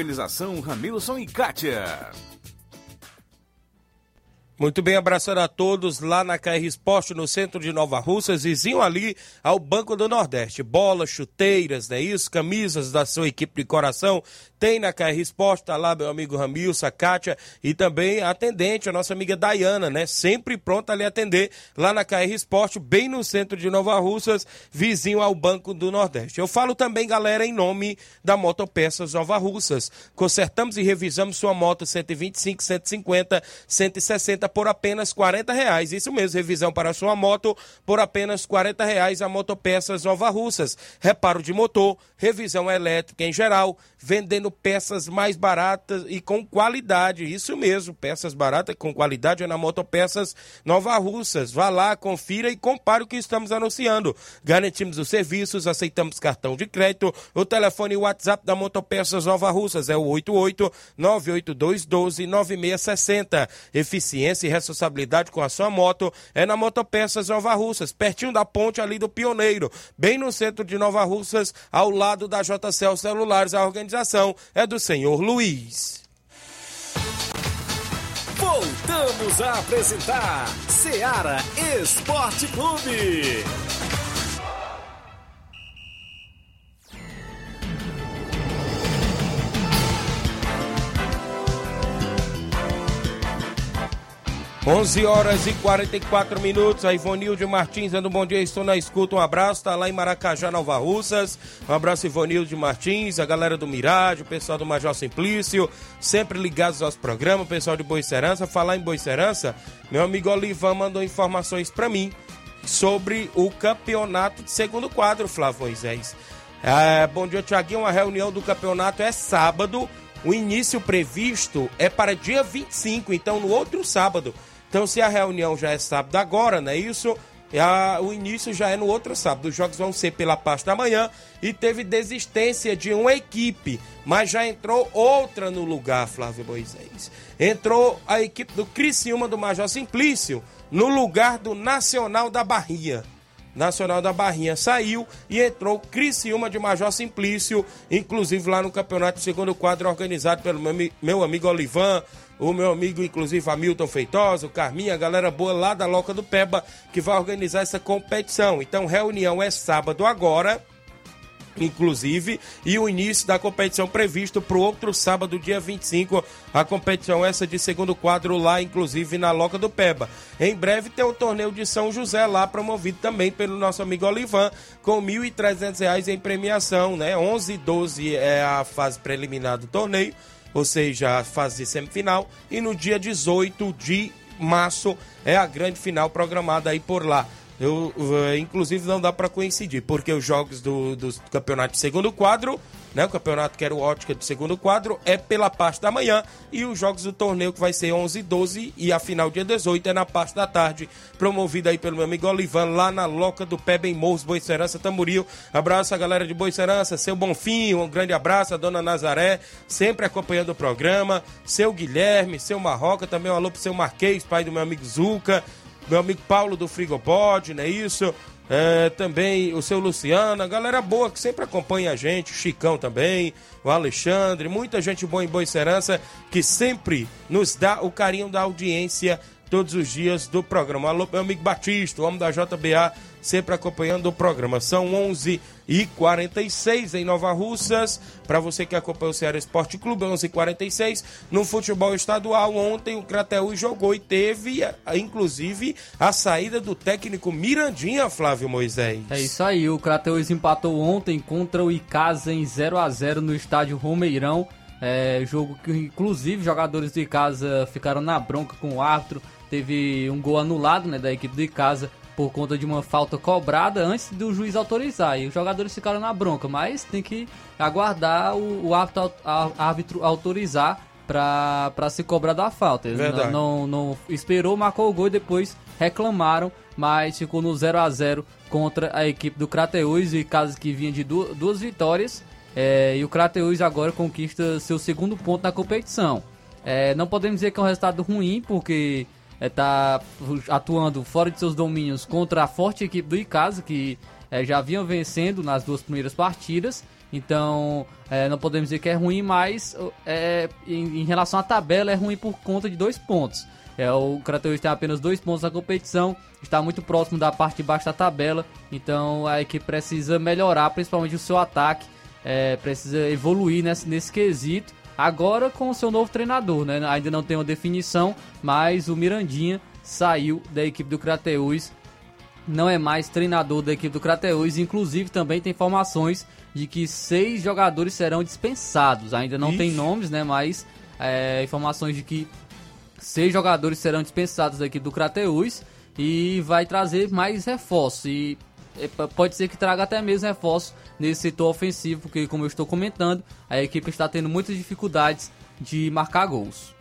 Ramilson e Kátia. Muito bem, abraçando a todos lá na KR Esporte, no centro de Nova Russas, vizinho ali ao Banco do Nordeste. Bolas, chuteiras, né? Isso, camisas da sua equipe de coração. Tem na KR Esporte, tá lá meu amigo Ramilson, a Kátia e também a atendente, a nossa amiga Dayana, né? Sempre pronta a lhe atender lá na KR Esporte, bem no centro de Nova Russas, vizinho ao Banco do Nordeste. Eu falo também, galera, em nome da Motopeças Nova Russas. Consertamos e revisamos sua moto 125, 150, 160 por apenas 40 reais. Isso mesmo, revisão para sua moto por apenas 40 reais a Motopeças Nova Russas. Reparo de motor, revisão elétrica em geral, vendendo peças mais baratas e com qualidade. Isso mesmo, peças baratas com qualidade é na Motopeças Nova Russas. Vá lá, confira e compare o que estamos anunciando. Garantimos os serviços, aceitamos cartão de crédito. O telefone e o WhatsApp da Motopeças Nova Russas é o 88 982 12 9660. Eficiência e responsabilidade com a sua moto é na Motopeças Nova Russas, pertinho da ponte ali do Pioneiro, bem no centro de Nova Russas, ao lado da JCL Celulares. A organização é do senhor Luiz. Voltamos a apresentar Seara Esporte Clube. 11 horas e 44 minutos. A Ivonilde Martins dando um bom dia. Estou na escuta. Um abraço. Está lá em Maracajá, Nova Russas. Um abraço, Ivonilde Martins, a galera do Mirade, o pessoal do Major Simplício, sempre ligados aos programas. O pessoal de Boicerança. Falar em Boicerança, meu amigo Olivan mandou informações para mim sobre o campeonato de segundo quadro, Flávio Moisés. É, bom dia, Tiaguinho. A reunião do campeonato é sábado. O início previsto é para dia 25, então no outro sábado. Então, se a reunião já é sábado agora, não é isso? A, o início já é no outro sábado. Os jogos vão ser pela parte da manhã e teve desistência de uma equipe, mas já entrou outra no lugar, Flávio Moisés. Entrou a equipe do Criciúma do Major Simplício no lugar do Nacional da Barrinha. Nacional da Barrinha saiu e entrou Criciúma de Major Simplício, inclusive lá no campeonato segundo quadro organizado pelo meu, meu amigo Olivan, o meu amigo, inclusive, Hamilton Feitosa, o Carminha, a galera boa lá da Loca do Peba, que vai organizar essa competição. Então, reunião é sábado agora, inclusive, e o início da competição previsto para o outro sábado, dia 25, a competição essa de segundo quadro lá, inclusive na Loca do Peba. Em breve tem o torneio de São José lá, promovido também pelo nosso amigo Olivan, com R$ 1.300 em premiação, né? 11 e 12 é a fase preliminar do torneio, ou seja, a fase semifinal, e no dia 18 de março é a grande final programada aí por lá. Eu, uh, inclusive não dá para coincidir, porque os jogos do, do campeonato de segundo quadro, né, o campeonato que era o ótica de segundo quadro, é pela parte da manhã e os jogos do torneio que vai ser 11 e 12 e a final dia 18 é na parte da tarde, promovido aí pelo meu amigo Olivan lá na Loca do Pé Bem Morros, Boicerança, Tamboril. Abraço a galera de Boicerança, seu Bonfim, um grande abraço a dona Nazaré, sempre acompanhando o programa, seu Guilherme, seu Marroca, também um alô pro seu Marquês, pai do meu amigo Zuca, meu amigo Paulo do Frigopod, não é isso? É, também o seu Luciano, a galera boa que sempre acompanha a gente, o Chicão também, o Alexandre, muita gente boa em Boa Serança que sempre nos dá o carinho da audiência todos os dias do programa. Alô, meu amigo Batista, o homem da JBA, sempre acompanhando o programa. São 11 e 46 em Nova Russas. Para você que acompanha o Ceará Esporte Clube, 11 e 46 No futebol estadual, ontem o Crateús jogou e teve, inclusive, a saída do técnico Mirandinha, Flávio Moisés. É isso aí, o Crateús empatou ontem contra o Icasa em 0 a 0 no estádio Romeirão. É, jogo que, inclusive, jogadores de casa ficaram na bronca com o árbitro teve um gol anulado né, da equipe de casa por conta de uma falta cobrada antes do juiz autorizar. E os jogadores ficaram na bronca, mas tem que aguardar o, o árbitro, árbitro autorizar para se cobrar da falta. Ele não, não, não, esperou, marcou o gol e depois reclamaram, mas ficou no 0 a 0 contra a equipe do Crateus e caso que vinha de duas, duas vitórias. É, e o Crateus agora conquista seu segundo ponto na competição. É, não podemos dizer que é um resultado ruim, porque está é, atuando fora de seus domínios contra a forte equipe do Icasa, que é, já vinha vencendo nas duas primeiras partidas. Então, é, não podemos dizer que é ruim, mas é, em, em, relação à tabela é ruim por conta de dois pontos. É, o Crateus tem apenas dois pontos na competição, está muito próximo da parte de baixo da tabela, então a equipe precisa melhorar, principalmente o seu ataque, é, precisa evoluir nesse, nesse quesito. Agora com o seu novo treinador, né? Ainda não tem uma definição, mas o Mirandinha saiu da equipe do Crateus não é mais treinador da equipe do Crateus. Inclusive, também tem informações de que seis jogadores serão dispensados. Ainda não Ixi. tem nomes, né? Mas é, informações de que seis jogadores serão dispensados da equipe do Crateus e vai trazer mais reforços. E pode ser que traga até mesmo reforços nesse setor ofensivo, porque, como eu estou comentando, a equipe está tendo muitas dificuldades de marcar gols.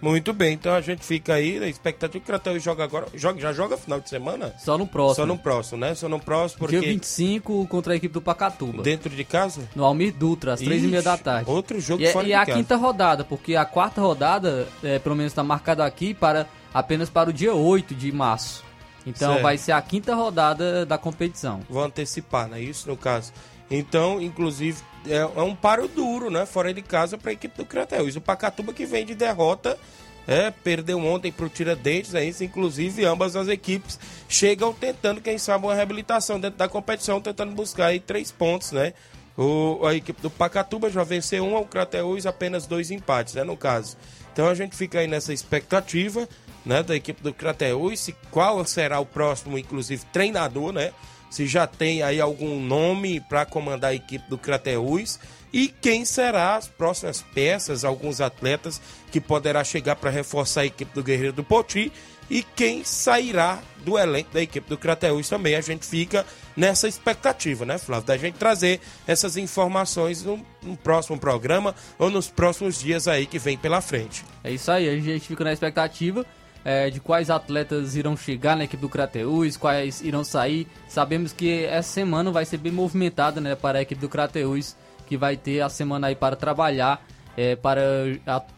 Muito bem, então a gente fica aí na expectativa que o Crateus joga agora. Joga, já joga final de semana? Só no próximo. Só no próximo, né? Só no próximo, porque Dia 25 contra a equipe do Pacatuba. dentro de casa. No Almir Dutra, às três e meia da tarde. Outro jogo E, é- fora e de a casa. quinta rodada, porque a quarta rodada, é, pelo menos está marcada aqui para apenas para o dia 8 de março. Então Certo. vai ser a quinta rodada da competição. Vou antecipar, né? Isso no caso. Então, inclusive, é, é um paro duro, né? Fora de casa para a equipe do Crateus. O Pacatuba que vem de derrota, é, perdeu ontem para o Tiradentes, é isso. Inclusive, ambas as equipes chegam tentando, quem sabe, uma reabilitação dentro da competição, tentando buscar aí três pontos, né? O, a equipe do Pacatuba já venceu um, o Crateus apenas dois empates, né? No caso. Então a gente fica aí nessa expectativa, né? Da equipe do Crateus, qual será o próximo, inclusive, treinador, né? Se já tem aí algum nome para comandar a equipe do Crateus e quem será as próximas peças, alguns atletas que poderá chegar para reforçar a equipe do Guerreiro do Poti e quem sairá do elenco da equipe do Crateus também. A gente fica nessa expectativa, né, Flávio? Da gente trazer essas informações no, no próximo programa ou nos próximos dias aí que vem pela frente. É isso aí, a gente fica na expectativa é, de quais atletas irão chegar na equipe do Crateus, quais irão sair. Sabemos que essa semana vai ser bem movimentada né, para a equipe do Crateus, que vai ter a semana aí para trabalhar, é, para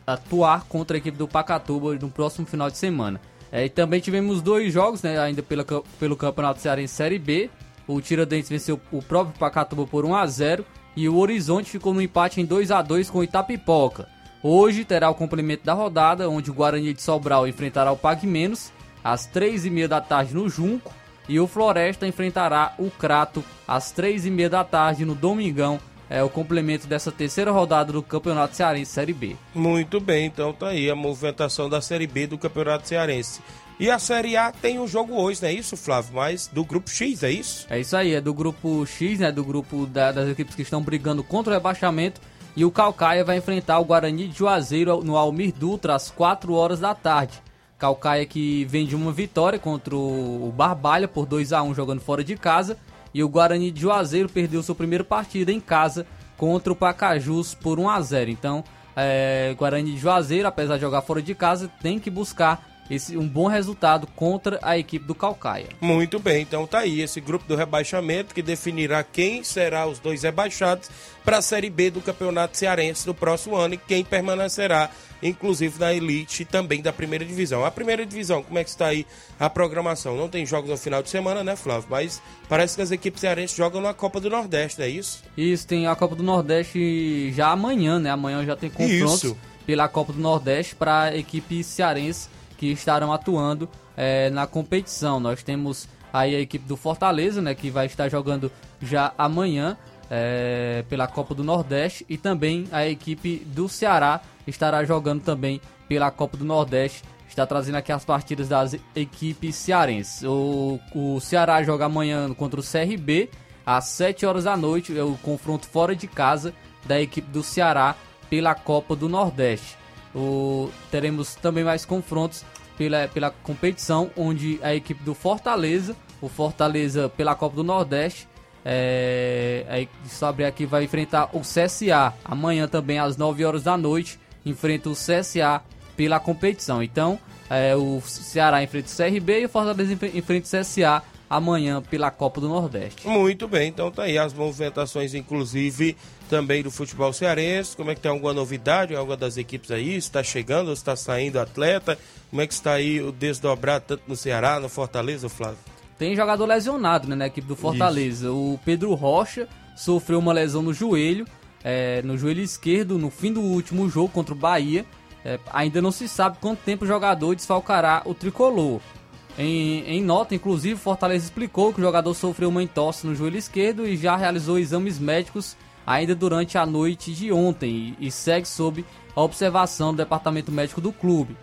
atuar contra a equipe do Pacatuba no próximo final de semana. É, e também tivemos dois jogos né, ainda pela, pelo Campeonato Cearense Série B. O Tiradentes venceu o próprio Pacatuba por 1 a 0 e o Horizonte ficou no empate em 2 a 2 com o Itapipoca. Hoje terá o complemento da rodada, onde o Guarani de Sobral enfrentará o Pague Menos às 3h30 da tarde no Junco e o Floresta enfrentará o Crato às 3h30 da tarde no Domingão. É o complemento dessa terceira rodada do Campeonato Cearense Série B. Muito bem, então tá aí a movimentação da Série B do Campeonato Cearense. E a Série A tem um jogo hoje, não é isso, Flávio? Mas do Grupo X, é isso? É isso aí, é do grupo X, né? Do grupo da- das equipes que estão brigando contra o rebaixamento. E o Calcaia vai enfrentar o Guarani de Juazeiro no Almir Dutra às 4 horas da tarde. Calcaia que vem de uma vitória contra o Barbalha por 2 a 1 jogando fora de casa. E o Guarani de Juazeiro perdeu sua primeira partida em casa contra o Pacajus por 1 a 0 Então, é, Guarani de Juazeiro, apesar de jogar fora de casa, tem que buscar esse, um bom resultado contra a equipe do Calcaia. Muito bem, então tá aí esse grupo do rebaixamento que definirá quem será os dois rebaixados para a Série B do Campeonato Cearense do próximo ano e quem permanecerá, inclusive na elite também da primeira divisão. A primeira divisão, como é que está aí a programação? Não tem jogos no final de semana, né, Flávio? Mas parece que as equipes cearenses jogam na Copa do Nordeste, é isso? Isso, tem a Copa do Nordeste já amanhã, né? Amanhã já tem confrontos Isso. pela Copa do Nordeste para a equipe cearense que estarão atuando eh, na competição. Nós temos aí a equipe do Fortaleza, né? Que vai estar jogando já amanhã eh, pela Copa do Nordeste e também a equipe do Ceará estará jogando também pela Copa do Nordeste. Está trazendo aqui as partidas das equipes cearenses. O, o Ceará joga amanhã contra o CRB às 7 horas da noite. É o confronto fora de casa da equipe do Ceará pela Copa do Nordeste. O, teremos também mais confrontos pela, pela competição, onde a equipe do Fortaleza, o Fortaleza pela Copa do Nordeste, é, aí, sobre aqui vai enfrentar o CSA. Amanhã também às 9 horas da noite enfrenta o CSA pela competição. Então, é, o Ceará enfrenta o CRB e o Fortaleza enfre- enfrenta o CSA amanhã pela Copa do Nordeste. Muito bem, então tá aí as movimentações, inclusive, também do futebol cearense. Como é que tem alguma novidade alguma das equipes aí? Está chegando ou está saindo atleta? Como é que está aí o desdobrado tanto no Ceará, no Fortaleza, Flávio? Tem jogador lesionado né, na equipe do Fortaleza. O Pedro Rocha sofreu uma lesão no joelho, é, no joelho esquerdo, no fim do último jogo contra o Bahia. é, ainda não se sabe quanto tempo o jogador desfalcará o tricolor. Em, em, nota, inclusive, Fortaleza explicou que o jogador sofreu uma entorse no joelho esquerdo e já realizou exames médicos ainda durante a noite de ontem e, segue sob a observação do departamento médico do clube.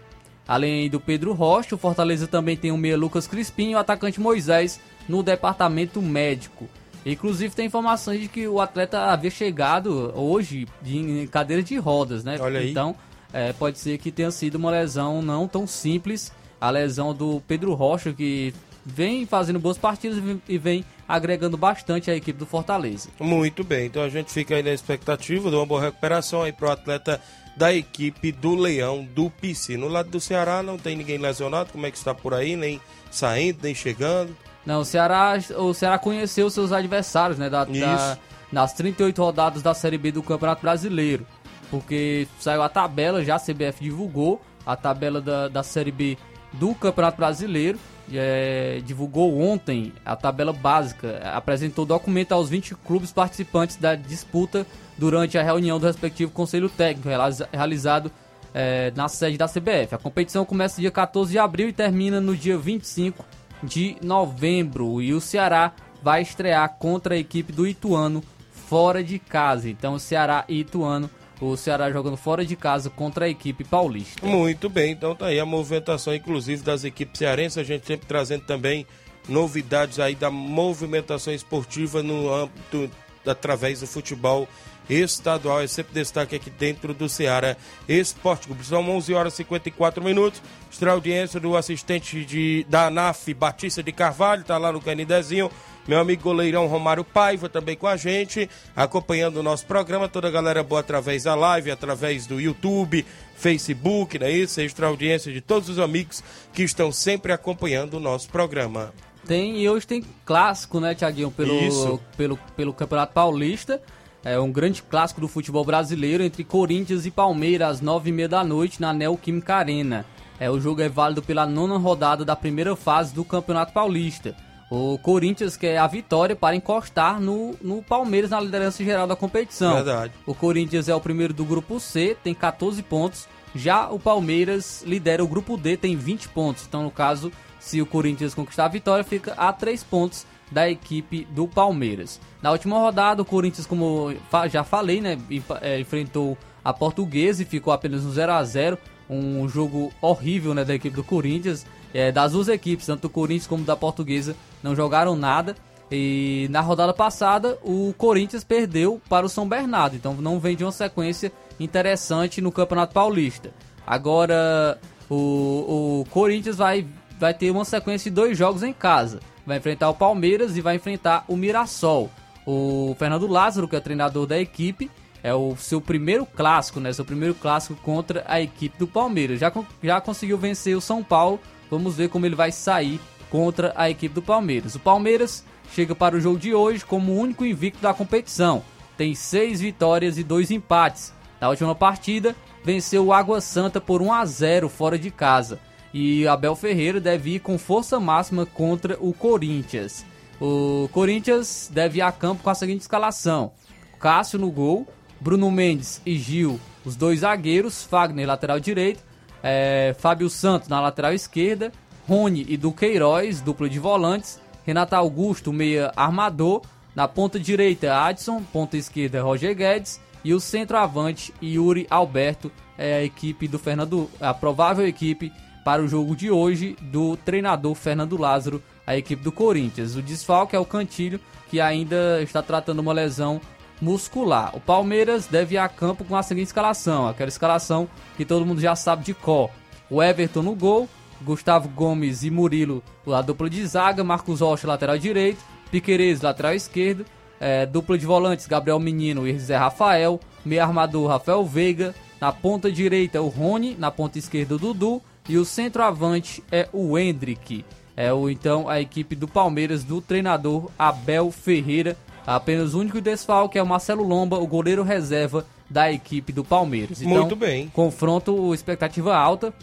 Além do Pedro Rocha, o Fortaleza também tem o meia Lucas Crispim e o atacante Moisés no departamento médico. Inclusive tem informações de que o atleta havia chegado hoje em cadeira de rodas, né? Olha aí. Então é, pode ser que tenha sido uma lesão não tão simples, a lesão do Pedro Rocha, que vem fazendo boas partidas e vem agregando bastante a equipe do Fortaleza. Muito bem, então a gente fica aí na expectativa de uma boa recuperação aí para o atleta da equipe do Leão do PC. No lado do Ceará não tem ninguém lesionado, como é que está por aí, nem saindo, nem chegando. Não, o Ceará, o Ceará conheceu seus adversários, né, da, da, nas 38 rodadas da Série B do Campeonato Brasileiro, porque saiu a tabela, já a CBF divulgou a tabela da, da Série B do Campeonato Brasileiro, é, divulgou ontem a tabela básica, apresentou documento aos 20 clubes participantes da disputa durante a reunião do respectivo Conselho Técnico, realizado é, na sede da CBF. A competição começa dia 14 de abril e termina no dia 25 de novembro. E o Ceará vai estrear contra a equipe do Ituano fora de casa. Então, Ceará e Ituano o Ceará jogando fora de casa contra a equipe paulista. Muito bem, então tá aí a movimentação, inclusive, das equipes cearenses. A gente sempre trazendo também novidades aí da movimentação esportiva no âmbito através do futebol estadual. É sempre destaque aqui dentro do Ceará Esporte Clube. São 11 horas e 54 minutos. Extra audiência do assistente de, da ANAF, Batista de Carvalho, está lá no Canidezinho. Meu amigo goleirão Romário Paiva também com a gente, acompanhando o nosso programa. Toda a galera boa através da live, através do YouTube, Facebook, não é isso? Extra audiência de todos os amigos que estão sempre acompanhando o nosso programa. Tem, e hoje tem clássico, né, Tiaguinho, pelo, pelo, pelo Campeonato Paulista. É um grande clássico do futebol brasileiro entre Corinthians e Palmeiras às nove e meia da noite na Neoquímica Arena. É, o jogo é válido pela nona rodada da primeira fase do Campeonato Paulista. O Corinthians quer a vitória para encostar no, no Palmeiras na liderança geral da competição. Verdade. O Corinthians é o primeiro do grupo C, tem 14 pontos. Já o Palmeiras lidera o grupo D, tem 20 pontos. Então, no caso, se o Corinthians conquistar a vitória, fica a 3 pontos da equipe do Palmeiras. Na última rodada, o Corinthians, como já falei, né, é, enfrentou a Portuguesa e ficou apenas no 0 a 0 um jogo horrível né, da equipe do Corinthians. É, das duas equipes, tanto do Corinthians como da Portuguesa, não jogaram nada. E na rodada passada, o Corinthians perdeu para o São Bernardo. Então não vem de uma sequência interessante no Campeonato Paulista. Agora, o, o Corinthians vai, vai ter uma sequência de dois jogos em casa. Vai enfrentar o Palmeiras e vai enfrentar o Mirassol. O Fernando Lázaro, que é treinador da equipe, é o seu primeiro clássico, né? Seu primeiro clássico contra a equipe do Palmeiras. Já, já conseguiu vencer o São Paulo. Vamos ver como ele vai sair contra a equipe do Palmeiras. O Palmeiras chega para o jogo de hoje como o único invicto da competição. Tem seis vitórias e dois empates. Na última partida, venceu o Água Santa por 1 a 0 fora de casa. E Abel Ferreira deve ir com força máxima contra o Corinthians. O Corinthians deve ir a campo com a seguinte escalação: Cássio no gol, Bruno Mendes e Gil, os dois zagueiros, Fagner lateral direito, é, Fábio Santos na lateral esquerda, Rony e Duqueiroz, dupla de volantes, Renato Augusto, meia armador, na ponta direita Adson, ponta esquerda Roger Guedes e o centroavante Yuri Alberto é a equipe do Fernando, a provável equipe para o jogo de hoje do treinador Fernando Lázaro, a equipe do Corinthians. O desfalque é o Cantilho, que ainda está tratando uma lesão muscular. O Palmeiras deve ir a campo com a seguinte escalação, aquela escalação que todo mundo já sabe de cor. O Everton no gol, Gustavo Gomes e Murilo, a dupla de zaga, Marcos Rocha, lateral direito, Piquerez, lateral esquerdo, é, dupla de volantes, Gabriel Menino e Zé Rafael, meio armador, Rafael Veiga, na ponta direita, o Rony, na ponta esquerda, o Dudu, e o centroavante é o Hendrick. É o então a equipe do Palmeiras do treinador Abel Ferreira. Apenas o único desfalque é o Marcelo Lomba, o goleiro reserva da equipe do Palmeiras. Então, Muito bem. Confronto expectativa alta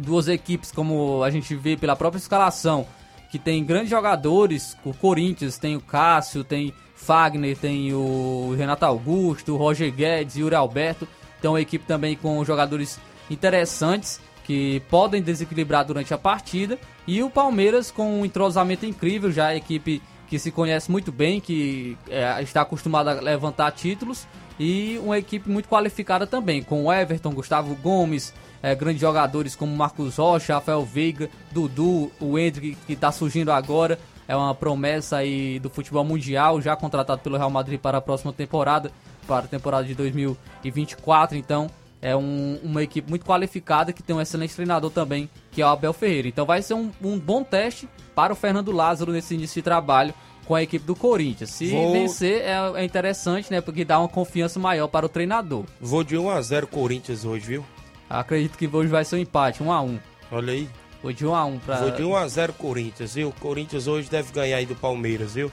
duas equipes, como a gente vê pela própria escalação, que tem grandes jogadores, o Corinthians tem o Cássio, tem Fagner, tem o Renato Augusto, o Roger Guedes, Yuri Alberto. Então a equipe também com jogadores interessantes que podem desequilibrar durante a partida. E o Palmeiras com um entrosamento incrível, já a equipe que se conhece muito bem, que é, está acostumada a levantar títulos. E uma equipe muito qualificada também, com Everton, Gustavo Gomes, é, grandes jogadores como Marcos Rocha, Rafael Veiga, Dudu, o Hendrick que está surgindo agora. É uma promessa aí do futebol mundial, já contratado pelo Real Madrid para a próxima temporada, para a temporada de 2024. Então, é um, uma equipe muito qualificada que tem um excelente treinador também, que é o Abel Ferreira. Então vai ser um, um bom teste para o Fernando Lázaro nesse início de trabalho com a equipe do Corinthians. Se Vou- vencer é, é interessante, né? Porque dá uma confiança maior para o treinador. Vou de 1x0 Corinthians hoje, viu? Acredito que hoje vai ser um empate, 1 a 1 Olha aí. Vou de 1 a 1 para Vou de 1x0 Corinthians, viu? Corinthians hoje deve ganhar aí do Palmeiras, viu?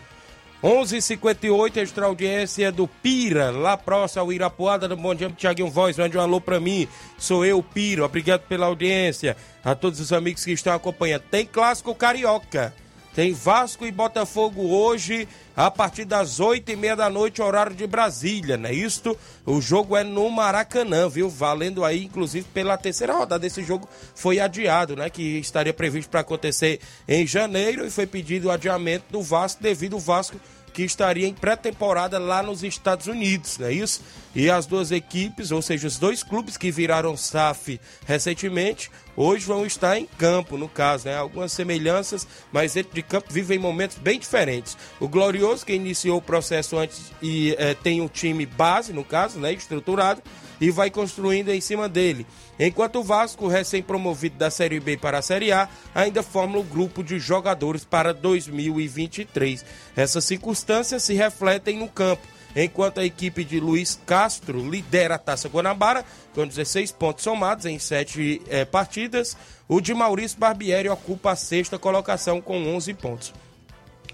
11h58, extra audiência do Pira, lá próximo ao Irapuada, Bom Dia, Tiaguinho Voz, mande um alô pra mim, sou eu, Pira, obrigado pela audiência, a todos os amigos que estão acompanhando. Tem clássico carioca, tem Vasco e Botafogo hoje, a partir das 8 e meia da noite, horário de Brasília, não é isto? O jogo é no Maracanã, viu? Valendo aí, inclusive, pela terceira rodada. Esse jogo foi adiado, né? Que estaria previsto para acontecer em janeiro e foi pedido o adiamento do Vasco devido ao Vasco que estaria em pré-temporada lá nos Estados Unidos, não é isso? E as duas equipes, ou seja, os dois clubes que viraram SAF recentemente, hoje vão estar em campo, no caso, né? Algumas semelhanças, mas dentro de campo vivem momentos bem diferentes. O Glorioso, que iniciou o processo antes e eh, tem um time base, no caso, né? Estruturado, e vai construindo em cima dele. Enquanto o Vasco, recém-promovido da Série B para a Série A, ainda forma o grupo de jogadores para 2023. Essas circunstâncias se refletem no campo. Enquanto a equipe de Luiz Castro lidera a Taça Guanabara, com 16 pontos somados em 7 eh, partidas, o de Maurício Barbieri ocupa a sexta colocação com 11 pontos.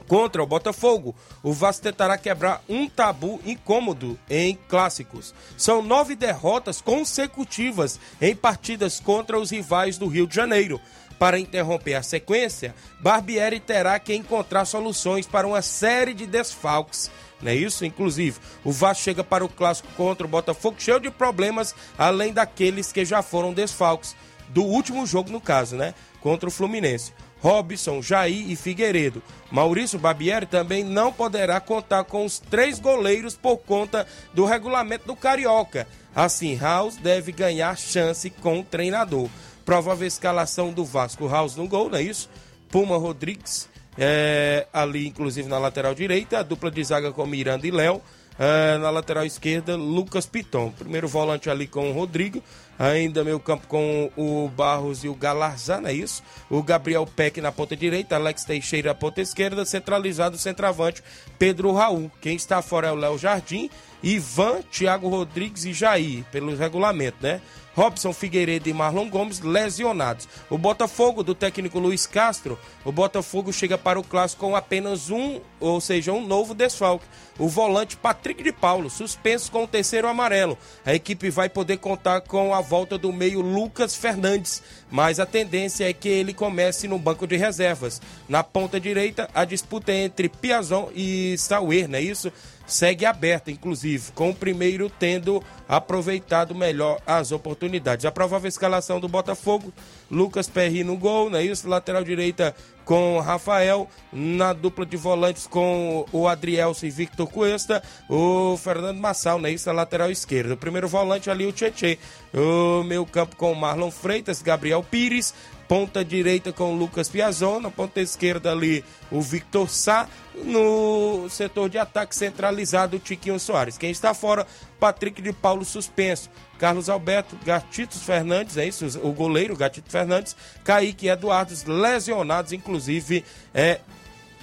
Contra o Botafogo, o Vasco tentará quebrar um tabu incômodo em clássicos. São nove derrotas consecutivas em partidas contra os rivais do Rio de Janeiro. Para interromper a sequência, Barbieri terá que encontrar soluções para uma série de desfalques. Não é isso? Inclusive, o Vasco chega para o clássico contra o Botafogo cheio de problemas, além daqueles que já foram desfalques. Do último jogo, no caso, né? Contra o Fluminense. Robson, Jair e Figueiredo. Maurício Barbieri também não poderá contar com os três goleiros por conta do regulamento do Carioca. Assim, House deve ganhar chance com o treinador. Provável escalação do Vasco. House no gol, não é isso? Puma Rodrigues, é, ali inclusive na lateral direita. A dupla de zaga com Miranda e Léo. É, na lateral esquerda, Lucas Piton. Primeiro volante ali com o Rodrigo. Ainda meio campo com o Barros e o Galarzan, não é isso? O Gabriel Peck na ponta direita, Alex Teixeira na ponta esquerda, centralizado centroavante Pedro Raul. Quem está fora é o Léo Jardim, Ivan, Thiago Rodrigues e Jair, pelo regulamento, né? Robson Figueiredo e Marlon Gomes lesionados. O Botafogo, do técnico Luiz Castro, o Botafogo chega para o clássico com apenas um, ou seja, um novo desfalque. O volante Patrick de Paulo, suspenso com o terceiro amarelo. A equipe vai poder contar com a volta do meio Lucas Fernandes, mas a tendência é que ele comece no banco de reservas. Na ponta direita, a disputa é entre Piazon e Sauer, não é isso? segue aberta, inclusive, com o primeiro tendo aproveitado melhor as oportunidades. A provável escalação do Botafogo, Lucas Perry no gol, não é isso? Lateral direita com Rafael, na dupla de volantes com o Adrielso e Victor Cuesta, o Fernando Massal, não é isso? Lateral esquerda. O primeiro volante ali, o Tietê. O meio campo com Marlon Freitas, Gabriel Pires, ponta direita com o Lucas Piazon, ponta esquerda ali o Victor Sá, no setor de ataque centralizado o Tiquinho Soares. Quem está fora, Patrick de Paulo suspenso, Carlos Alberto, Gatitos Fernandes, é isso, o goleiro Gatito Fernandes, Kaique e Eduardo lesionados, inclusive é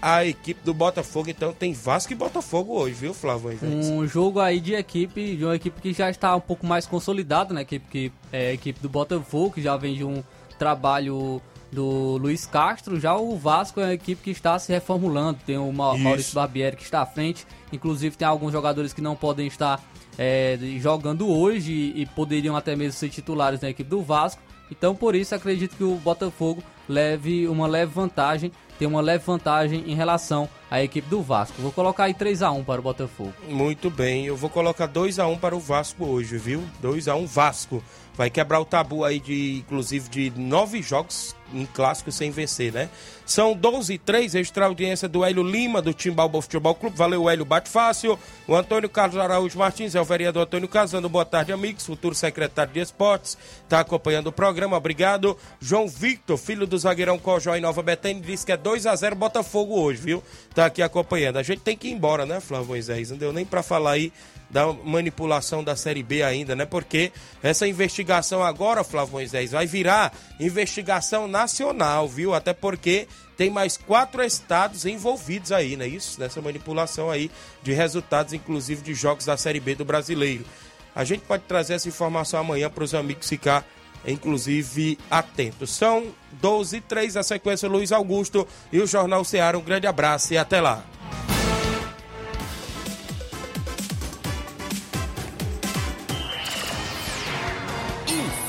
a equipe do Botafogo, então tem Vasco e Botafogo hoje, viu, Flávio? Um jogo aí de equipe, de uma equipe que já está um pouco mais consolidada, né? Equipe que é a equipe do Botafogo, que já vem de um trabalho do Luiz Castro. Já o Vasco é uma equipe que está se reformulando. Tem o Ma- Isso. Maurício Barbieri que está à frente. Inclusive tem alguns jogadores que não podem estar é, jogando hoje e, poderiam até mesmo ser titulares na equipe do Vasco. Então por isso acredito que o Botafogo leve uma leve vantagem, tem uma leve vantagem em relação a equipe do Vasco. Vou colocar aí 3 a 1 para o Botafogo. Muito bem, eu vou colocar 2 a 1 para o Vasco hoje, viu? 2 a 1 Vasco. Vai quebrar o tabu aí de, inclusive, de nove jogos em clássico sem vencer, né? São 12 e 3, extra audiência do Hélio Lima, do Timbalbo Futebol Clube. Valeu, Hélio, bate fácil. O Antônio Carlos Araújo Martins é o vereador Antônio Casando. Boa tarde, amigos. Futuro secretário de Esportes. Está acompanhando o programa, obrigado. João Victor, filho do zagueirão Cojó em Nova Betânia, disse que é 2 a 0 Botafogo hoje, viu? Tá aqui acompanhando. A gente tem que ir embora, né, Flávio Moisés? Não deu nem para falar aí da manipulação da Série B ainda, né? Porque essa investigação agora, Flávio Moisés, vai virar investigação nacional, viu? Até porque tem mais quatro estados envolvidos aí, né? Isso, nessa manipulação aí de resultados, inclusive de jogos da Série B do brasileiro. A gente pode trazer essa informação amanhã para os amigos ficar, inclusive, atentos. São 12 e 3, a sequência Luiz Augusto e o Jornal Ceará. Um grande abraço e até lá.